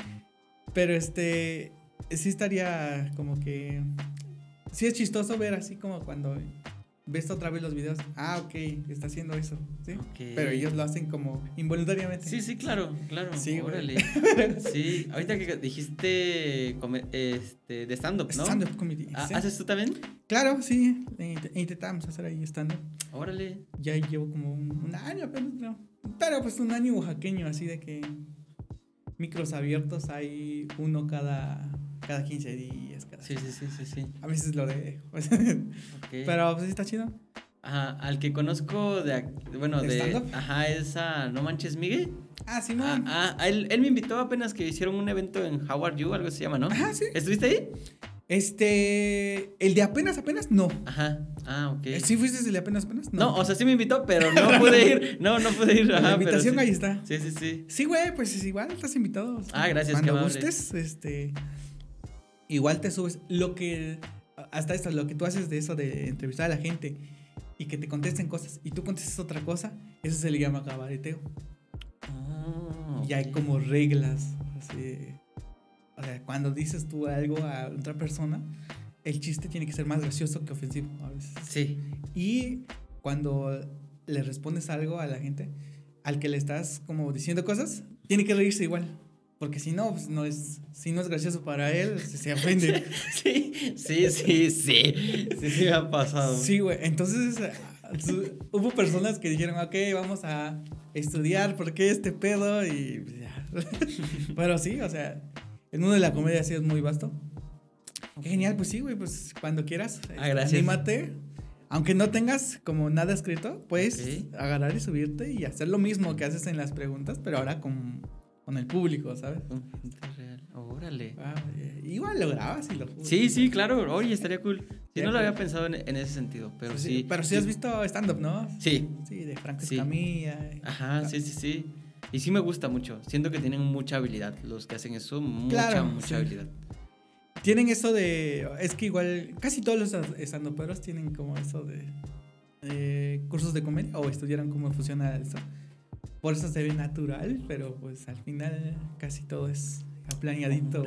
Pero este, sí estaría como que, sí es chistoso ver así como cuando ves otra vez los videos, ah, ok, está haciendo eso, ¿sí? Ok. Pero ellos lo hacen como involuntariamente. Sí, sí, claro, claro. Sí. Órale. Sí, ahorita que dijiste este, de stand-up, ¿no? Stand-up comedy. Ah, sí. ¿Haces tú también? Claro, sí, int- intentamos hacer ahí stand-up. Órale. Ya llevo como un, un año apenas, creo. Pero pues un año oaxaqueño, así de que micros abiertos hay uno cada cada 15 días. Cada Sí, sí, sí, sí, sí. A veces lo dejo. Pero pues sí está chido. Ajá, al que conozco de, bueno, ¿De de, ajá, es a No Manches Miguel. Ah, sí, Ah, man. ah, él, él me invitó apenas que hicieron un evento en How Are You, algo se llama, ¿no? Ajá, sí. ¿Estuviste ahí? Este. El de apenas, apenas, no. Ajá, ah, ok. ¿Sí fuiste el de apenas, apenas? No, o sea, sí me invitó, pero no pude ir. No, no pude ir. Ajá, la pero invitación sí. ahí está. Sí, sí, sí. Sí, güey, pues es igual, estás invitado. o sea, Ah, gracias, qué Cuando amable. gustes, este. Igual te subes. Lo que. Hasta esto, lo que tú haces de eso de entrevistar a la gente y que te contesten cosas y tú contestes otra cosa, eso se le llama cabareteo. Ah, Y hay como reglas. Así. O sea, cuando dices tú algo a otra persona, el chiste tiene que ser más gracioso que ofensivo a veces. Sí. Y cuando le respondes algo a la gente, al que le estás como diciendo cosas, tiene que reírse igual. Porque si no, pues no es, si no es gracioso para él, se ofende. Sí, sí, sí, sí. Sí, sí me ha pasado. Sí, güey. Entonces, hubo personas que dijeron, ok, vamos a estudiar por qué este pedo y pues, ya. Pero sí, o sea, el mundo de la comedia sí es muy vasto. Qué Genial, pues sí, güey, pues cuando quieras, Ah, este, gracias. anímate. Aunque no tengas como nada escrito, puedes agarrar y subirte y hacer lo mismo que haces en las preguntas, pero ahora con, con el público, ¿sabes? Gente real. Órale. Ah, eh, igual lo grabas y lo. Sí, sí, claro. Oye, estaría cool. Sí, no lo había pensado en, en ese sentido, pero Sí, sí. Pero sí, has visto stand-up, ¿no? Sí. Sí, de Franco. Escamilla. Ajá, sí, sí, sí. Y sí me gusta mucho. Siento que tienen mucha habilidad los que hacen eso. Mucha, Claro, mucha sí. habilidad. Tienen eso de. Es que igual. Casi todos los estandoperos tienen como eso de. eh, cursos de comedia o estudiaron cómo funciona eso. Por eso se ve natural, pero pues al final casi todo es planeadito.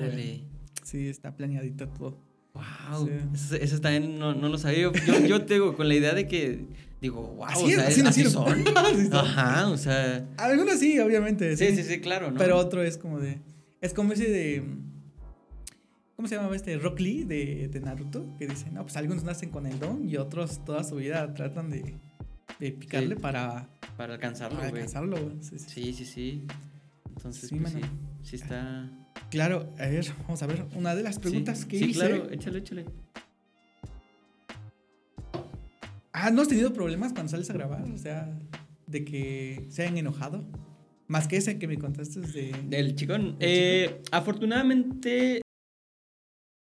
Sí, está planeadito todo. Wow. Sí. Eso, eso también no, no lo sabía. Yo, yo, yo tengo con la idea de que. Digo, wow, Así o sea, así así son. Ajá, o sea. Algunos sí, obviamente. Sí, sí, sí, claro, ¿no? Pero otro es como de. Es como ese de. ¿Cómo se llamaba este? Rock Lee de, de Naruto. Que dice, no, pues algunos nacen con el don y otros toda su vida tratan de, de picarle Sí. para, Para alcanzarlo, para alcanzarlo. güey. Sí, sí. Sí, sí, sí. Entonces, Sí, pues, sí, sí está. Claro, a ver, vamos a ver. Una de las preguntas sí, que sí, hice. claro, échale, échale. Ah, ¿no has tenido problemas cuando sales a grabar? O sea, de que se hayan enojado. Más que ese que me contaste de. Del chicón. Del Eh, afortunadamente,